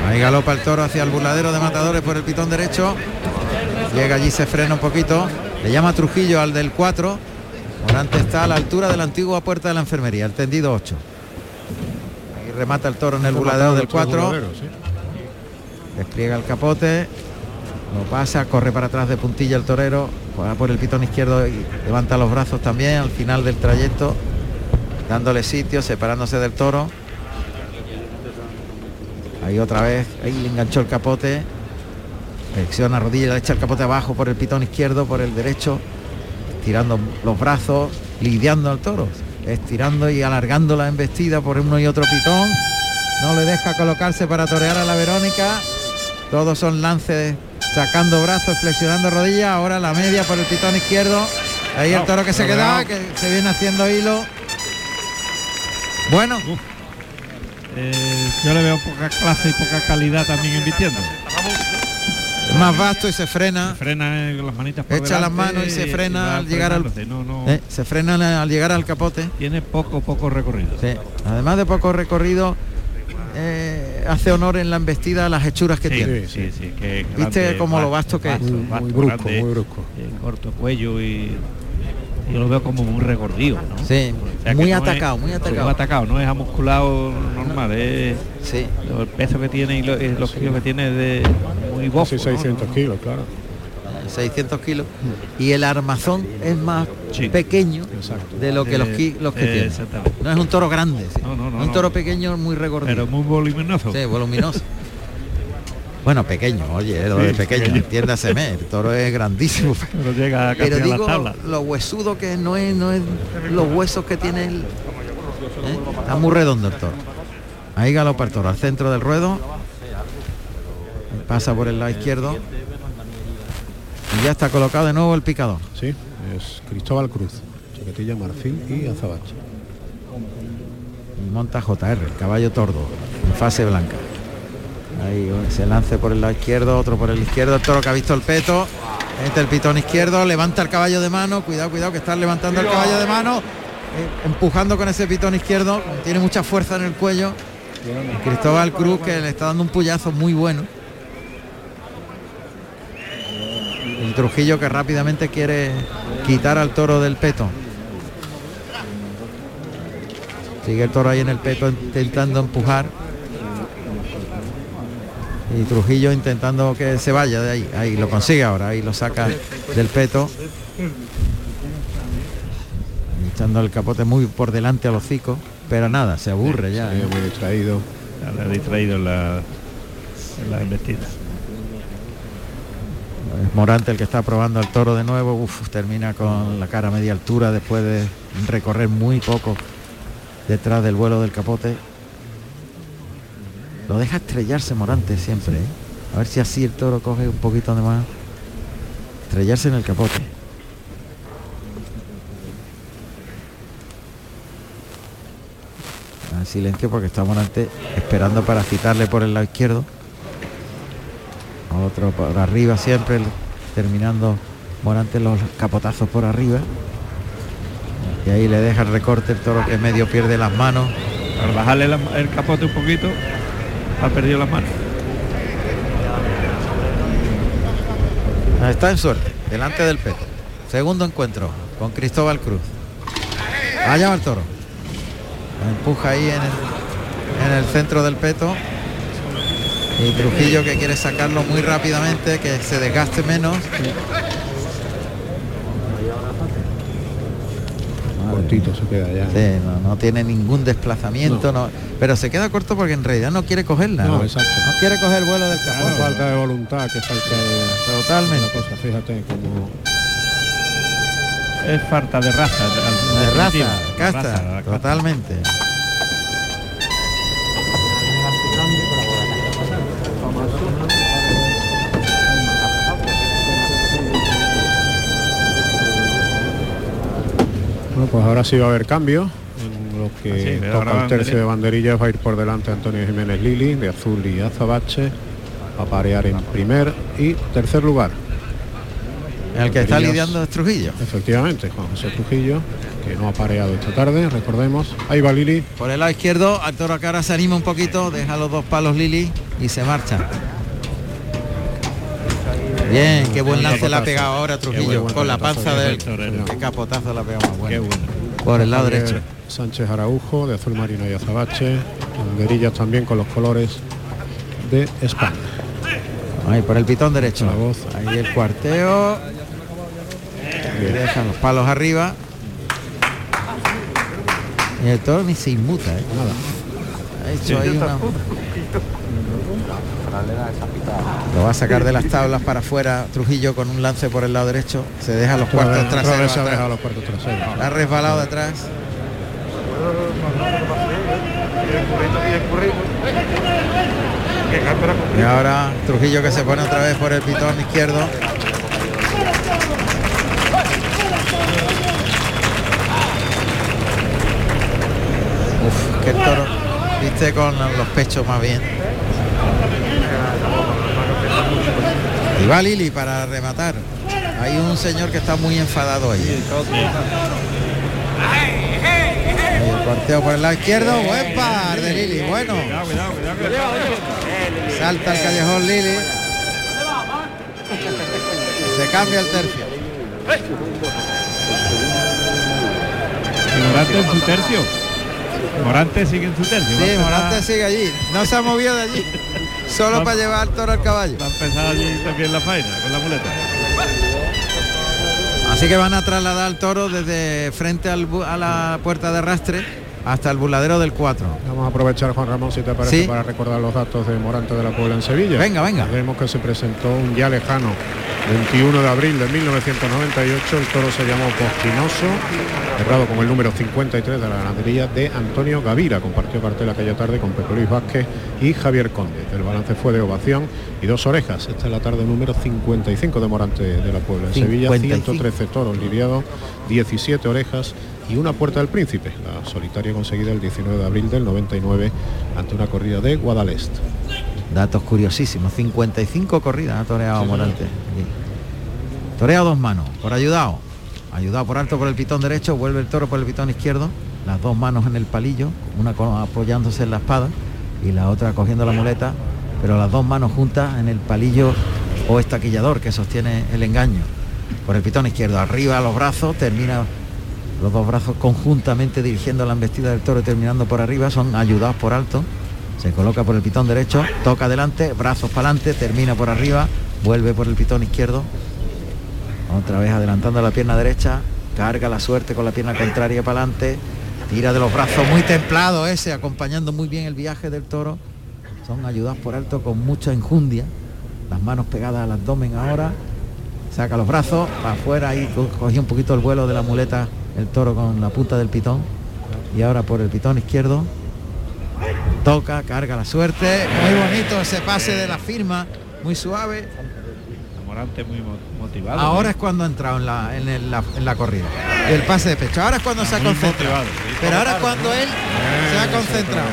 Ahí galopa el toro hacia el burladero de matadores por el pitón derecho. Llega allí, se frena un poquito. Le llama Trujillo al del 4. Morante está a la altura de la antigua puerta de la enfermería, el tendido 8. Ahí remata el toro en el burladero del 4. Despliega el capote. Lo pasa, corre para atrás de puntilla el torero. Va por el pitón izquierdo y levanta los brazos también al final del trayecto. Dándole sitio, separándose del toro. Ahí otra vez, ahí le enganchó el capote. Flexiona rodilla, le echa el capote abajo por el pitón izquierdo, por el derecho, tirando los brazos, lidiando al toro, estirando y alargando la embestida por uno y otro pitón. No le deja colocarse para torear a la Verónica. Todos son lances sacando brazos, flexionando rodillas. Ahora la media por el pitón izquierdo. Ahí el toro que se queda, que se viene haciendo hilo. Bueno, Eh, yo le veo poca clase y poca calidad también invirtiendo. es más vasto y se frena. Frena con las manitas por Echa las manos y se y frena al llegar al- frenándose. No, no, Eh, se frena al llegar al capote. Tiene poco, poco recorrido. Sí. Además de poco recorrido, eh, hace honor en la embestida a las hechuras que Sí, tiene. sí, sí, que es ¿Viste grande, cómo lo vasto, que es? vasto, Muy, vasto, muy brusco, grande, muy brusco. eh, corto cuello y yo lo veo como muy regordido, ¿no? Sí, O sea, que muy no es- atacado, muy atacado. muy atacado, no es amusculado normal, es Sí. el peso que tiene y lo- los kilos que tiene de muy bofo. Casi ¿no? 600 kilos, claro. 600 kilos y el armazón es más Sí. pequeño Exacto. de lo que los, ki- los que eh, tiene. exactamente. No es un toro grande, sí. No, no, no, un toro pequeño muy regordido. Pero muy voluminoso. Sí, voluminoso. Bueno, pequeño, oye, lo de Sí, pequeño, pequeño. entiéndaseme, el toro es grandísimo. Pero llega Pero a la digo lo huesudo que no es, no es los huesos que tiene el. ¿eh? Está muy redondo el toro. Ahí galopa el toro, al centro del ruedo. Pasa por el lado izquierdo. Y ya está colocado de nuevo el picador. Sí, es Cristóbal Cruz, chaquetilla marfil y azabache. Monta JR, el caballo tordo, en fase blanca. Ahí se lance por el lado izquierdo, otro por el izquierdo, el toro que ha visto el peto, mete el pitón izquierdo, levanta el caballo de mano, cuidado, cuidado que está levantando el caballo de mano, eh, empujando con ese pitón izquierdo, tiene mucha fuerza en el cuello. Cristóbal Cruz que le está dando un puyazo muy bueno. El Trujillo que rápidamente quiere quitar al toro del peto. Sigue el toro ahí en el peto intentando empujar. Y Trujillo intentando que se vaya de ahí. Ahí lo consigue ahora, ahí lo saca del peto. Echando el capote muy por delante al hocico. Pero nada, se aburre ya. Sí, ¿eh? muy distraído. Ya le ha distraído la, en la embestida. Morante el que está probando al toro de nuevo. Uf, termina con la cara a media altura después de recorrer muy poco detrás del vuelo del capote. Lo deja estrellarse Morante siempre. ¿eh? A ver si así el toro coge un poquito de más. Estrellarse en el capote. Ah, silencio porque está Morante esperando para citarle por el lado izquierdo. Otro por arriba siempre, terminando Morante los capotazos por arriba. Y ahí le deja el recorte el toro que medio pierde las manos. Al bajarle la- el capote un poquito, ha perdido las manos. Está en suerte, delante del peto. Segundo encuentro con Cristóbal Cruz. Allá va el toro. Empuja ahí en el, en el centro del peto. Y Trujillo que quiere sacarlo muy rápidamente, que se desgaste menos. Cortito se queda ya. Sí, no, no tiene ningún desplazamiento, no. pero se queda corto porque en realidad no quiere cogerla. No, No, exacto. No quiere coger el vuelo del capote. falta de voluntad, que falta de Totalmente. cosa, fíjate como Es falta de raza. De raza, de casta, raza, totalmente. Bueno, pues ahora sí va a haber cambio. En lo que Así, toca el tercio de banderillas va a ir por delante Antonio Jiménez Lili, de azul y azabache. Va a parear en primer y tercer lugar. El que está lidiando es Trujillo. Efectivamente, Juan José Trujillo, que no ha pareado esta tarde, recordemos. Ahí va Lili. Por el lado izquierdo, toro que ahora se anima un poquito, deja los dos palos Lili y se marcha. Bien, qué buen lance le ha pegado ahora Trujillo, con la panza del buen torero. qué capotazo le ha pegado más Qué bueno. Por el lado Javier derecho. Sánchez Araujo, de azul marino y azabache. Banderillas también con los colores de España. Ahí por el pitón derecho. La voz. Ahí el cuarteo. Y dejan los palos arriba. Y el toro ni se inmuta, ¿eh? Nada. Ha hecho ahí una- Lo va a sacar de las tablas para afuera Trujillo con un lance por el lado derecho. Se deja los cuartos traseros. se ha los cuartos traseros. La ha resbalado de atrás. Y ahora Trujillo que se pone otra vez por el pitón izquierdo. Uf, que el toro viste con los pechos más bien. Y va Lili para rematar. Hay un señor que está muy enfadado ahí. Ahí el cuarteo por el lado izquierdo, buen par de Lili, bueno. Salta el callejón Lili. Se cambia el tercio. Y Morante en su tercio. Morante sigue en su tercio. Sí, Morante sigue allí. No se ha movido de allí. Solo para llevar al toro al caballo. Va a empezar allí también la faena con la muleta. Así que van a trasladar al toro desde frente al a la puerta de arrastre hasta el burladero del 4. Vamos a aprovechar, Juan Ramón, si te parece, Sí. para recordar los datos de Morante de la Puebla en Sevilla. Venga, venga. Vemos que se presentó un ya lejano 21 de abril de 1998. El toro se llamó Postinoso, cerrado con el número 53 de la ganadería de Antonio Gavira. Compartió cartel aquella tarde con Pepe Luis Vázquez y Javier Conde. El balance fue de ovación y dos orejas. Esta es la tarde número 55 de Morante de la Puebla en Sevilla. 55. 113 toros lidiados, 17 orejas y una puerta del príncipe, la solitaria conseguida el 19 de abril del 99 ante una corrida de Guadalest. Datos curiosísimos. 55 corridas ha toreado Morante. Aquí. Torea dos manos, por ayudado. Ayudado por alto por el pitón derecho, vuelve el toro por el pitón izquierdo. Las dos manos en el palillo, una apoyándose en la espada y la otra cogiendo la muleta, pero las dos manos juntas en el palillo o estaquillador que sostiene el engaño. Por el pitón izquierdo, arriba los brazos, termina los dos brazos conjuntamente dirigiendo la embestida del toro y terminando por arriba, son ayudados por alto. Se coloca por el pitón derecho, toca adelante, brazos para adelante, termina por arriba, vuelve por el pitón izquierdo. Otra vez adelantando la pierna derecha, carga la suerte con la pierna contraria para adelante, tira de los brazos muy templado ese, acompañando muy bien el viaje del toro. Son ayudados por alto con mucha enjundia, las manos pegadas al abdomen ahora, saca los brazos para afuera y cogió un poquito el vuelo de la muleta el toro con la punta del pitón. Y ahora por el pitón izquierdo. Toca, carga la suerte, muy bonito ese pase de la firma, muy suave. Morante muy mo- motivado. Ahora es cuando ha entrado en la, en el- la, en la corrida. El pase de pecho. Ahora es cuando se ha concentrado. sí. Pero ahora es cuando él se ha concentrado.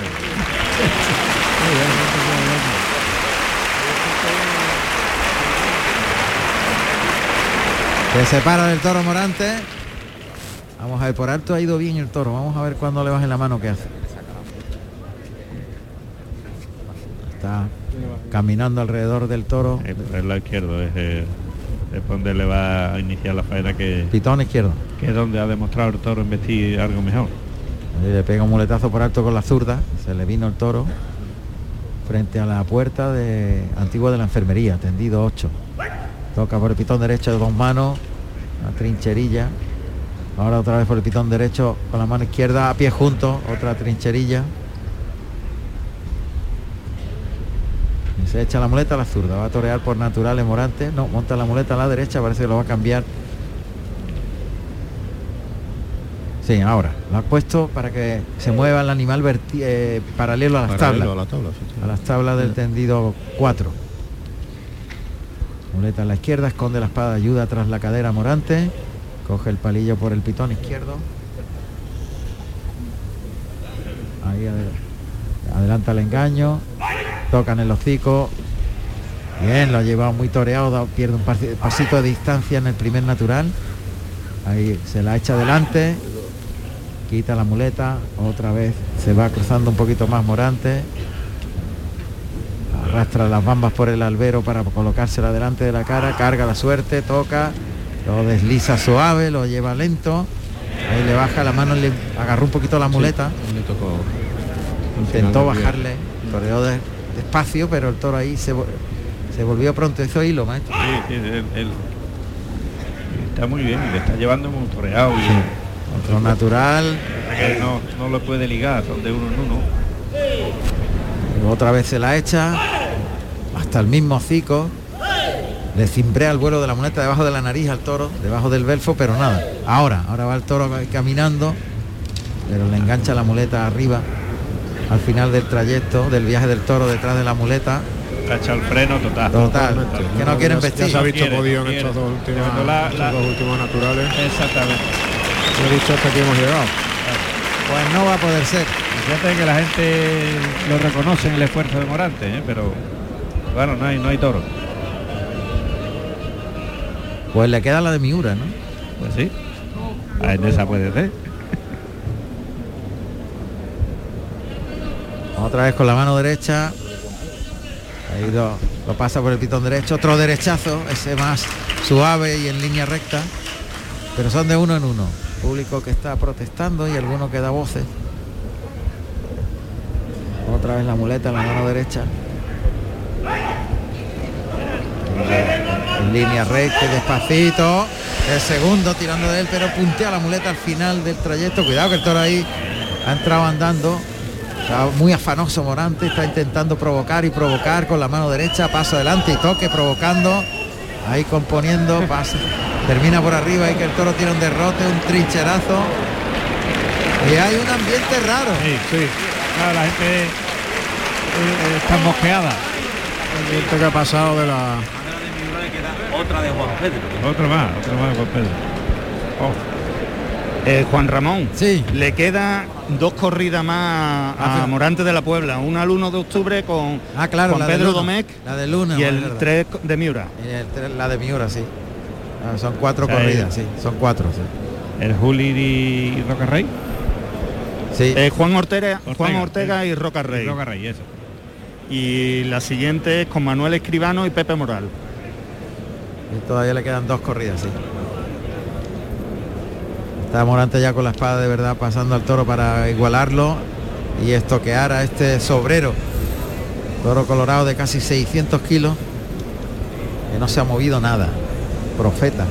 Se separa del toro Morante. Vamos a ver, por alto ha ido bien el toro. Vamos a ver cuando le baje la mano qué hace. Está caminando alrededor del toro. Eh, por el lado izquierdo es, eh, es donde le va a iniciar la faena que, Pitón izquierdo. que es donde ha demostrado el toro en vestir algo mejor. Le pega un muletazo por alto con la zurda, se le vino el toro frente a la puerta de antigua de la enfermería, tendido 8. Toca por el pitón derecho de dos manos, una trincherilla. Ahora otra vez por el pitón derecho con la mano izquierda a pie juntos, otra trincherilla. Y se echa la muleta a la zurda, va a torear por naturales Morante, no, monta la muleta a la derecha, parece que lo va a cambiar Sí, ahora. Lo ha puesto para que se mueva el animal verti- eh, paralelo a las Paralelo tablas. a la tabla, A las tablas del tendido 4. Muleta a la izquierda, esconde la espada, ayuda tras la cadera Morante. Coge el palillo por el pitón izquierdo. Ahí adelanta el engaño. Tocan el hocico. Bien, lo ha llevado muy toreado, pierde un pasito de distancia en el primer natural. Ahí se la echa adelante. Quita la muleta. Otra vez se va cruzando un poquito más Morante. Arrastra las bambas por el albero para colocársela delante de la cara. Carga la suerte, toca. Lo desliza suave, lo lleva lento. Ahí le baja la mano, le agarró un poquito la muleta. Intentó bajarle, toreó despacio, pero el toro ahí se, se volvió pronto. Hizo hilo, maestro. Sí, está muy bien, le está llevando un toreado. Otro natural. no, no lo puede ligar, son de uno en uno. otra vez se la echa. Hasta el mismo hocico le cimbrea el vuelo de la moneta debajo de la nariz al toro, debajo del belfo, pero nada. Ahora, ahora va el toro caminando, pero le engancha la muleta arriba al final del trayecto del viaje del toro detrás de la muleta. Ha el freno total. Total. Que no quieren vestir. Ya se ha visto podido en estos, dos últimos, dos últimos naturales. Exactamente. He dicho hasta aquí hemos llegado. Pues no va a poder ser. Fíjate que la gente lo reconoce en el esfuerzo de Morante, ¿eh? pero bueno, no hay, no hay toro. Pues le queda la de Miura, ¿no? Pues sí. A esa puede ser. Otra vez con la mano derecha. Ha ido, lo pasa por el pitón derecho. Otro derechazo, ese más suave y en línea recta. Pero son de uno en uno. Público que está protestando y alguno que da voces. Otra vez la muleta en la mano derecha en línea recta despacito el segundo tirando de él pero puntea la muleta al final del trayecto cuidado que el toro ahí ha entrado andando está muy afanoso Morante está intentando provocar y provocar con la mano derecha paso adelante y toque provocando ahí componiendo pasa termina por arriba y que el toro tiene un derrote un trincherazo y hay un ambiente raro sí, sí. la gente eh, está mosqueada el viento que ha pasado de la otra de Juan Pedro. Otro más, otro más de Juan Pedro. Oh. Eh, Juan Ramón, sí. le queda dos corridas más a ah, Morante de la Puebla, una al 1 de octubre con ah, claro, Juan Pedro Domecq la de Luna, y el 3 de Miura. la de Miura, sí. Ah, son cuatro corridas, sí, son cuatro. Sí. El Juli y Roca Rey. Sí. Eh, Juan Ortega, Juan Ortega y Roca Rey. Y Roca Rey, eso. Y la siguiente es con Manuel Escribano y Pepe Moral. Y todavía le quedan dos corridas, sí. Está Morante ya con la espada de verdad pasando al toro para igualarlo y estoquear a este sobrero. Toro colorado de casi 600 kilos que no se ha movido nada. Profeta.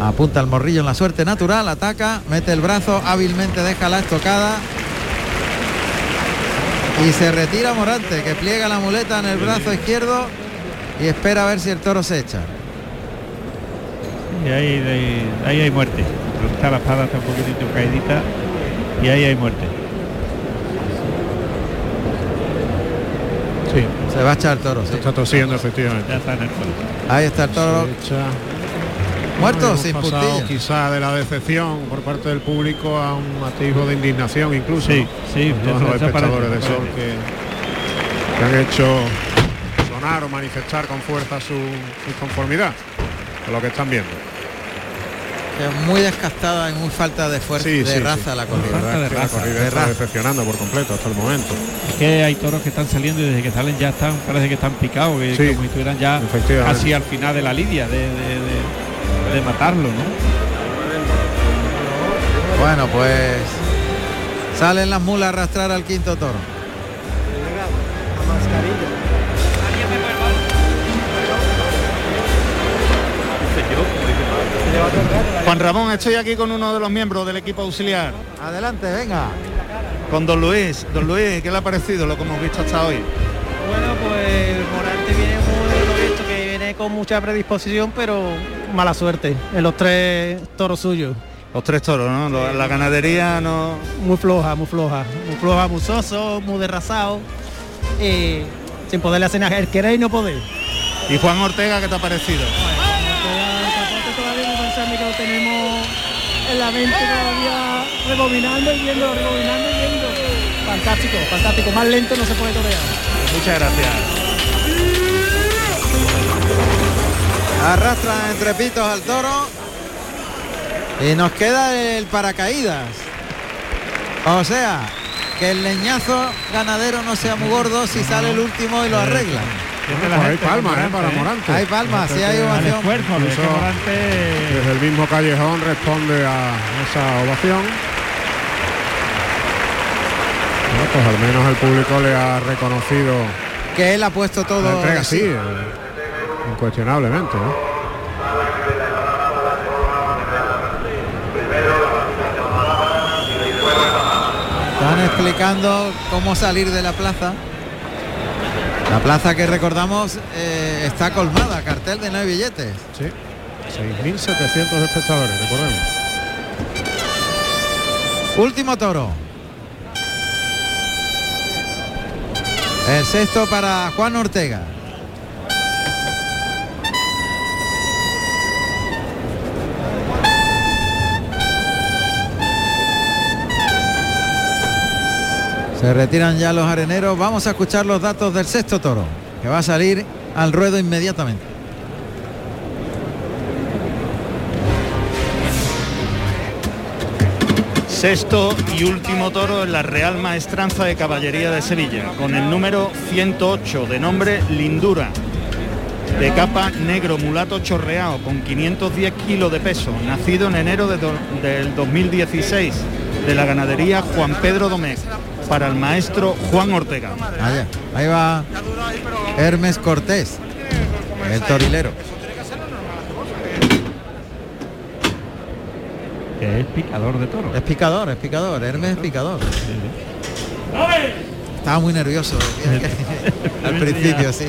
Apunta el morrillo en la suerte natural, ataca, mete el brazo, hábilmente deja la estocada. Y se retira Morante, que pliega la muleta en el brazo izquierdo y espera a ver si el toro se echa. Y ahí, ahí, hay muerte. Está la espada está un poquitito caidita y ahí hay muerte. Sí. Se va a echar el toro. Sí. Está tosiendo efectivamente. Ya está en el Ahí está el toro. Muerto sin pasado quizá de la decepción por parte del público a un atisbo de indignación incluso. Sí, sí. Todos los espectadores de Sol que, que, han hecho sonar o manifestar con fuerza su, su conformidad con lo que están viendo muy descastada y muy falta de fuerza de raza la corrida. de raza, la corrida está decepcionando por completo hasta el momento. Es que hay toros que están saliendo y desde que salen ya están, parece que están picados, que como si estuvieran ya casi al final de la lidia de, de, matarlo, ¿no? Bueno, pues salen las mulas a arrastrar al quinto toro. Juan Ramón, estoy aquí con uno de los miembros del equipo auxiliar. Adelante, venga. Con don Luis. Don Luis, ¿qué le ha parecido lo que hemos visto hasta hoy? Bueno, pues Morante viene muy visto que viene con mucha predisposición, pero mala suerte en los tres toros suyos. Los tres toros, ¿no? La ganadería no. Muy floja, muy floja. Muy floja, muy soso, muy derrasado. Y sin poderle hacer nada. El querer y no poder. ¿Y Juan Ortega qué te ha parecido? Tenemos en la mente todavía rebobinando y viendo, rebobinando y viendo. fantástico, fantástico. Más lento no se puede torear. Muchas gracias. Arrastra entre pitos al toro. Y nos queda el paracaídas. O sea, que el leñazo ganadero no sea muy gordo si sale el último y lo arregla. Bueno, hay palmas eh, para Morante. Hay palmas, sí hay ovación. esfuerzo, de Incluso- que Morante Desde el mismo callejón responde a esa ovación. Bueno, pues al menos el público le ha reconocido Que él ha puesto todo. la entrega, sí. eh, incuestionablemente. ¿no? Están explicando cómo salir de la plaza. La plaza que recordamos eh, está colmada, cartel de hay billetes. Sí. 6.700 espectadores, recordemos. Último toro. El sexto para Juan Ortega. Se retiran ya los areneros. Vamos a escuchar los datos del sexto toro, que va a salir al ruedo inmediatamente. Sexto y último toro en la Real Maestranza de Caballería de Sevilla, con el número 108 de nombre Lindura, de capa negro mulato chorreado, con 510 kilos de peso, nacido en enero de del 2016, de la ganadería Juan Pedro Domecq, para el maestro Juan Ortega. Allá, ahí va Hermes Cortés, el torilero. que es picador de toro. Es picador, es picador, Hermes es picador. Estaba muy nervioso al principio, sí.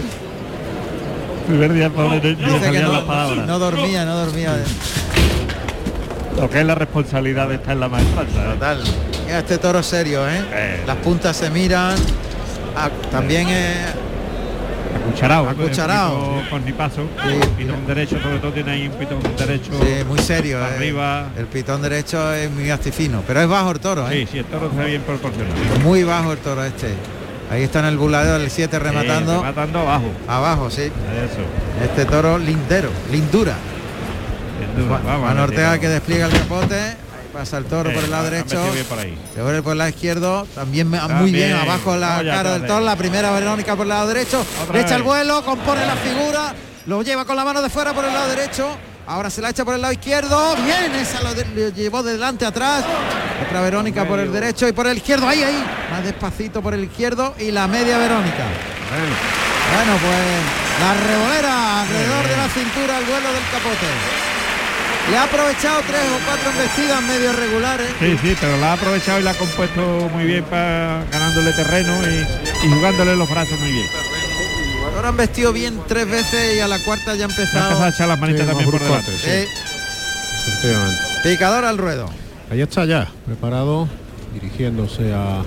primer día no, no dormía, no dormía. Lo que es la responsabilidad de estar en la maestranza. ¿eh? Total. Este toro serio, ¿eh? Eh. Las puntas se miran. Ah, también es Acucharado. Acucharado. Con ni paso. Sí. Pitón derecho, sobre todo tiene ahí un pitón derecho. sí, muy serio. Eh. arriba. El pitón derecho es muy astifino, pero es bajo el toro, ¿eh? Sí, sí, el toro está bien proporcionado. Muy bajo el toro este. Ahí está en el buladero del 7 rematando. Rematando abajo. Abajo, sí. Eso. Este toro lindero, lindura. Juan, Vamos, Juan Ortega que despliega el capote. Pasa el toro Sí, por el lado derecho. por ahí. Se vuelve por el lado izquierdo. También, muy bien abajo la cara del de toro. La primera Verónica por el lado derecho. Otra Le echa vez. el vuelo, compone la figura. Lo lleva con la mano de fuera por el lado derecho. Ahora se la echa por el lado izquierdo. Bien, esa lo, de- lo llevó de delante atrás. Otra Verónica por el derecho y por el izquierdo. Ahí, ahí. Más despacito por el izquierdo y la media Verónica. Bueno, Bueno, pues la revolera alrededor de la cintura, el vuelo del capote. Le ha aprovechado tres o cuatro embestidas medio regulares. Sí, sí, pero la ha aprovechado y la ha compuesto muy bien para ganándole terreno y, y jugándole los brazos muy bien. Ahora han vestido bien tres veces y a la cuarta ya ha Ha empezado. a echar las manitas Sí, también por delante. Eh, efectivamente. picador al ruedo. Ahí está ya, preparado, dirigiéndose a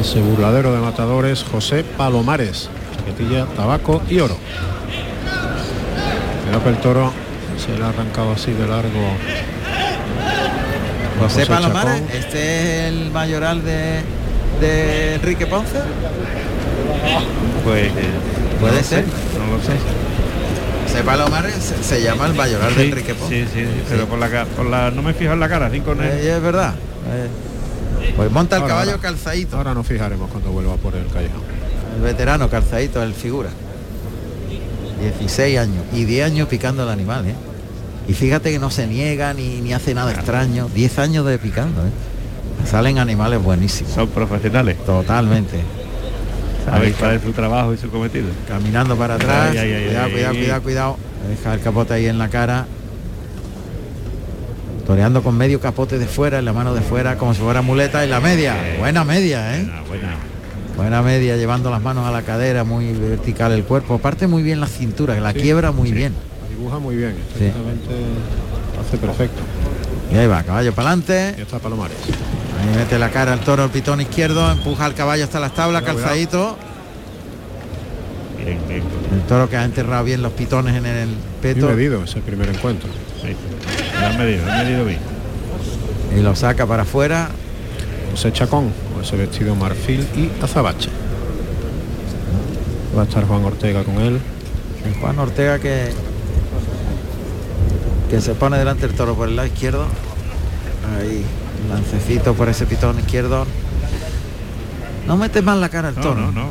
ese burladero de matadores, José Palomares, chaquetilla, tabaco y oro. Que el toro se le ha arrancado así de largo. José Palomares, este es el mayoral de, de Enrique Ponce. Pues Puede no ser. sé, no lo sé. José Palomares se, se llama el mayoral de Sí, Enrique Ponce. sí, sí, sí, pero por la, por la no me fijo en la cara, así con el, Eh, es verdad. Eh, pues monta el Ahora, caballo ahora. calzadito. Ahora nos fijaremos cuando vuelva por el callejón. El veterano calzadito, el figura. 16 años y 10 años picando al animal, ¿eh? Y fíjate que no se niega ni, ni hace nada extraño. 10 años de picando, ¿eh? Salen animales buenísimos. son profesionales. Totalmente. Saben Ahí, cuál es su trabajo y su cometido. caminando para atrás. Ay, ay, ay, cuidado, cuidado, cuidado, cuidado. Deja el capote ahí en la cara. Toreando con medio capote de fuera, en la mano de fuera, como si fuera muleta y la media. Buena media, ¿eh? Buena, buena. Buena media, llevando las manos a la cadera, muy vertical el cuerpo. Parte muy bien la cintura, que la Sí, quiebra muy sí. bien. Dibuja muy bien, Sí. exactamente hace perfecto. Y ahí va, caballo para adelante. Y está Palomares. Ahí mete la cara al toro, el pitón izquierdo, empuja al caballo hasta las tablas, Cuidado, calzadito. Bien, bien. El toro que ha enterrado bien los pitones en el peto medido ese primer encuentro. Sí. Lo han medido, lo han medido bien. y lo saca para afuera. José Chacón, con ese vestido marfil y azabache. Va a estar Juan Ortega con él. Juan Ortega que que se pone delante del toro por el lado izquierdo. Ahí, lancecito por ese pitón izquierdo. No mete más la cara el No, toro. no, no.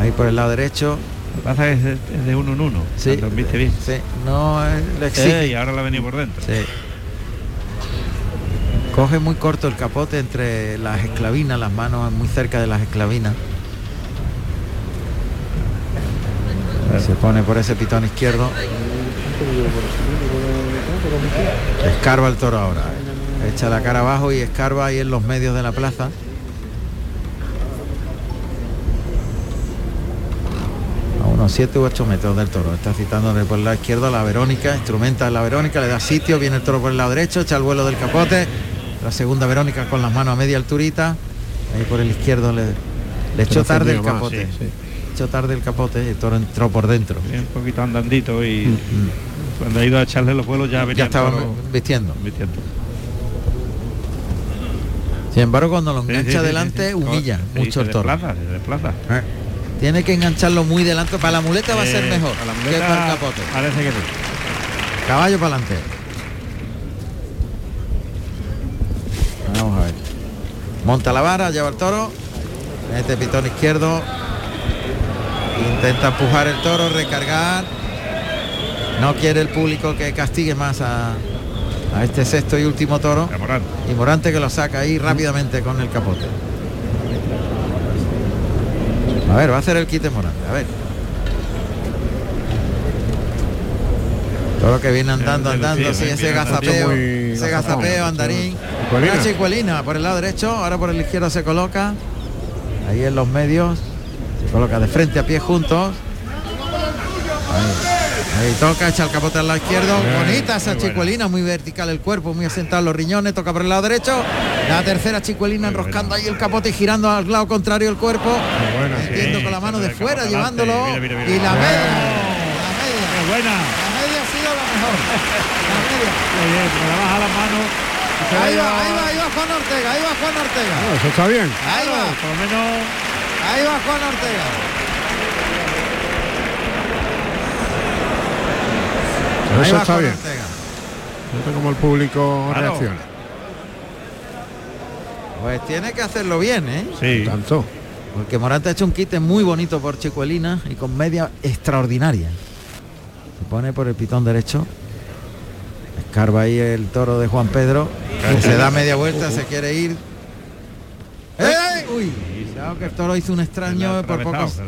Ahí por el lado derecho. Lo que pasa es que es de- es de uno en uno. Sí. Lo viste bien. Sí, no eh, le y ahora la ha venido por dentro. Sí. Coge muy corto el capote entre las esclavinas, las manos muy cerca de las esclavinas. Se pone por ese pitón izquierdo. Escarba el toro ahora. eh. Echa la cara abajo y escarba ahí en los medios de la plaza. A unos 7 u 8 metros del toro. Está citándole por el lado izquierdo a la Verónica, instrumenta la Verónica, le da sitio, viene el toro por el lado derecho, echa el vuelo del capote. La segunda Verónica con las manos a media alturita. Ahí por el izquierdo le, le echó tarde el más, capote. sí, sí. Echó tarde el capote y el toro entró por dentro. Un poquito andandito y cuando ha ido a echarle los vuelos ya venía Ya estaba toro vistiendo. vistiendo. Sin embargo, cuando lo engancha delante, humilla mucho el toro. desplaza, se desplaza. Eh. Tiene que engancharlo muy delante. Para la muleta va a ser Eh, mejor a la que muleta para el capote. Parece que sí. Caballo para adelante. Monta la vara, lleva el toro. Este pitón izquierdo. Intenta empujar el toro, recargar. No quiere el público que castigue más a, a este sexto y último toro. Morante. Y Morante que lo saca ahí rápidamente con el capote. A ver, va a hacer el quite Morante. A ver. Todo lo que viene andando, andando, sí, ese gazapeo, ese gazapeo, andarín. Una chicuelina por el lado derecho, ahora por el izquierdo se coloca. Ahí en los medios. Se coloca de frente a pie juntos. Ahí, ahí toca, echa el capote al lado izquierdo. Bonita esa muy buena. chicuelina, muy vertical el cuerpo, muy asentado los riñones, toca por el lado derecho. La tercera chicuelina Muy enroscando buena. ahí el capote y girando al lado contrario el cuerpo. buena, sí. Metiendo con la mano de fuera, llevándolo. adelante. Mira, mira, mira. Y la media. La media. ¡Qué buena! Muy bien, pero le baja las manos. y se la Ahí va, ahí va, ahí va Juan Ortega, ahí va Juan Ortega. Ah, eso está bien. Ahí Claro, va, Por lo menos ahí va Juan Ortega. Ahí Eso va está Juan bien. Fíjate cómo el público Claro. reacciona. Pues tiene que hacerlo bien, ¿eh? sí. Tanto. Porque Morante ha hecho un quite muy bonito por Chicuelina y con media extraordinaria. Se pone por el pitón derecho. Escarba ahí el toro de Juan Pedro. que se da media vuelta, se quiere ir. ¡Eh! Uy, cuidado que el toro hizo un extraño por poco. se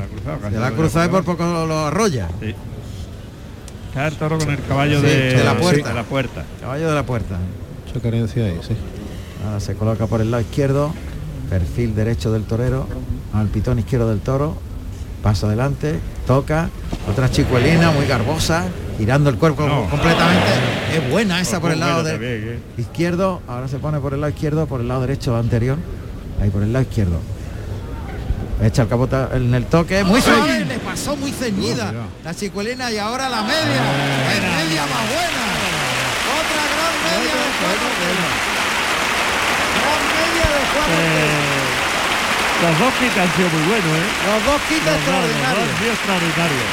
la ha cruzado, y por poco lo, lo arrolla. Sí. Está el toro con el caballo Sí, de, de la puerta. de la puerta. Caballo de la puerta. Mucha carencia ahí, sí. Ahora se coloca por el lado izquierdo, perfil derecho del torero, al pitón izquierdo del toro, paso adelante, toca, otra chicuelina muy garbosa, girando el cuerpo No. completamente. Es buena esa por el lado de también, ¿eh? izquierdo, ahora se pone por el lado izquierdo, por el lado derecho anterior, ahí por el lado izquierdo. Echa el capote en el toque, muy suave, le pasó muy ceñida la chicuelina y ahora la media, es media más buena. Otra gran media de. Gran media de. Eh, los dos quitas han sido muy buenos, ¿eh? Los dos quitas Los dos, los dos extraordinarios. extraordinarios.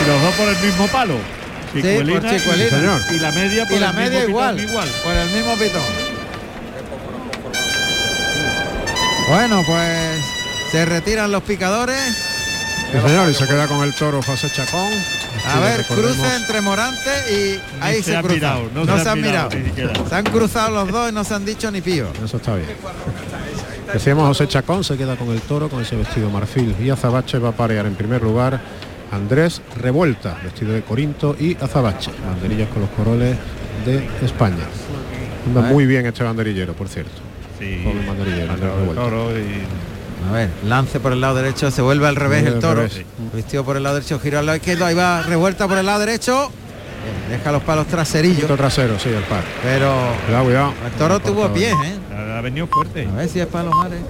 Y los dos por el mismo palo. por Chicuelina. Señor. Y la media por Y la el media mismo igual, pitón igual. por el mismo pitón. Bueno, pues se retiran los picadores. Sí, señor, y se queda con el toro José Chacón. A ver, Recordemos- cruce entre Morante y ahí se se, cruzan. mirado, no no, se se han mirado. Se han cruzado los dos y no se han dicho ni pío. Eso está bien. Decíamos José Chacón se queda con el toro con ese vestido marfil y Azabache va a parear en primer lugar Andrés Revuelta, vestido de Corinto y Azabache, banderillas con los coroles de España. Anda muy bien este banderillero, por cierto. Sí, banderillero, Andrés Toro, Revuelta. A ver, lance por el lado derecho, se vuelve al revés Vuelve el toro. revés. Vistió por el lado derecho, giró al lado izquierdo, ahí va revuelta por el lado derecho. Bien, Deja los palos traserillos, Poquito trasero, sí, el par. pero Cuidado, cuidado. el toro tuvo pies, ¿eh? ha venido fuerte. A ver si es Palomares.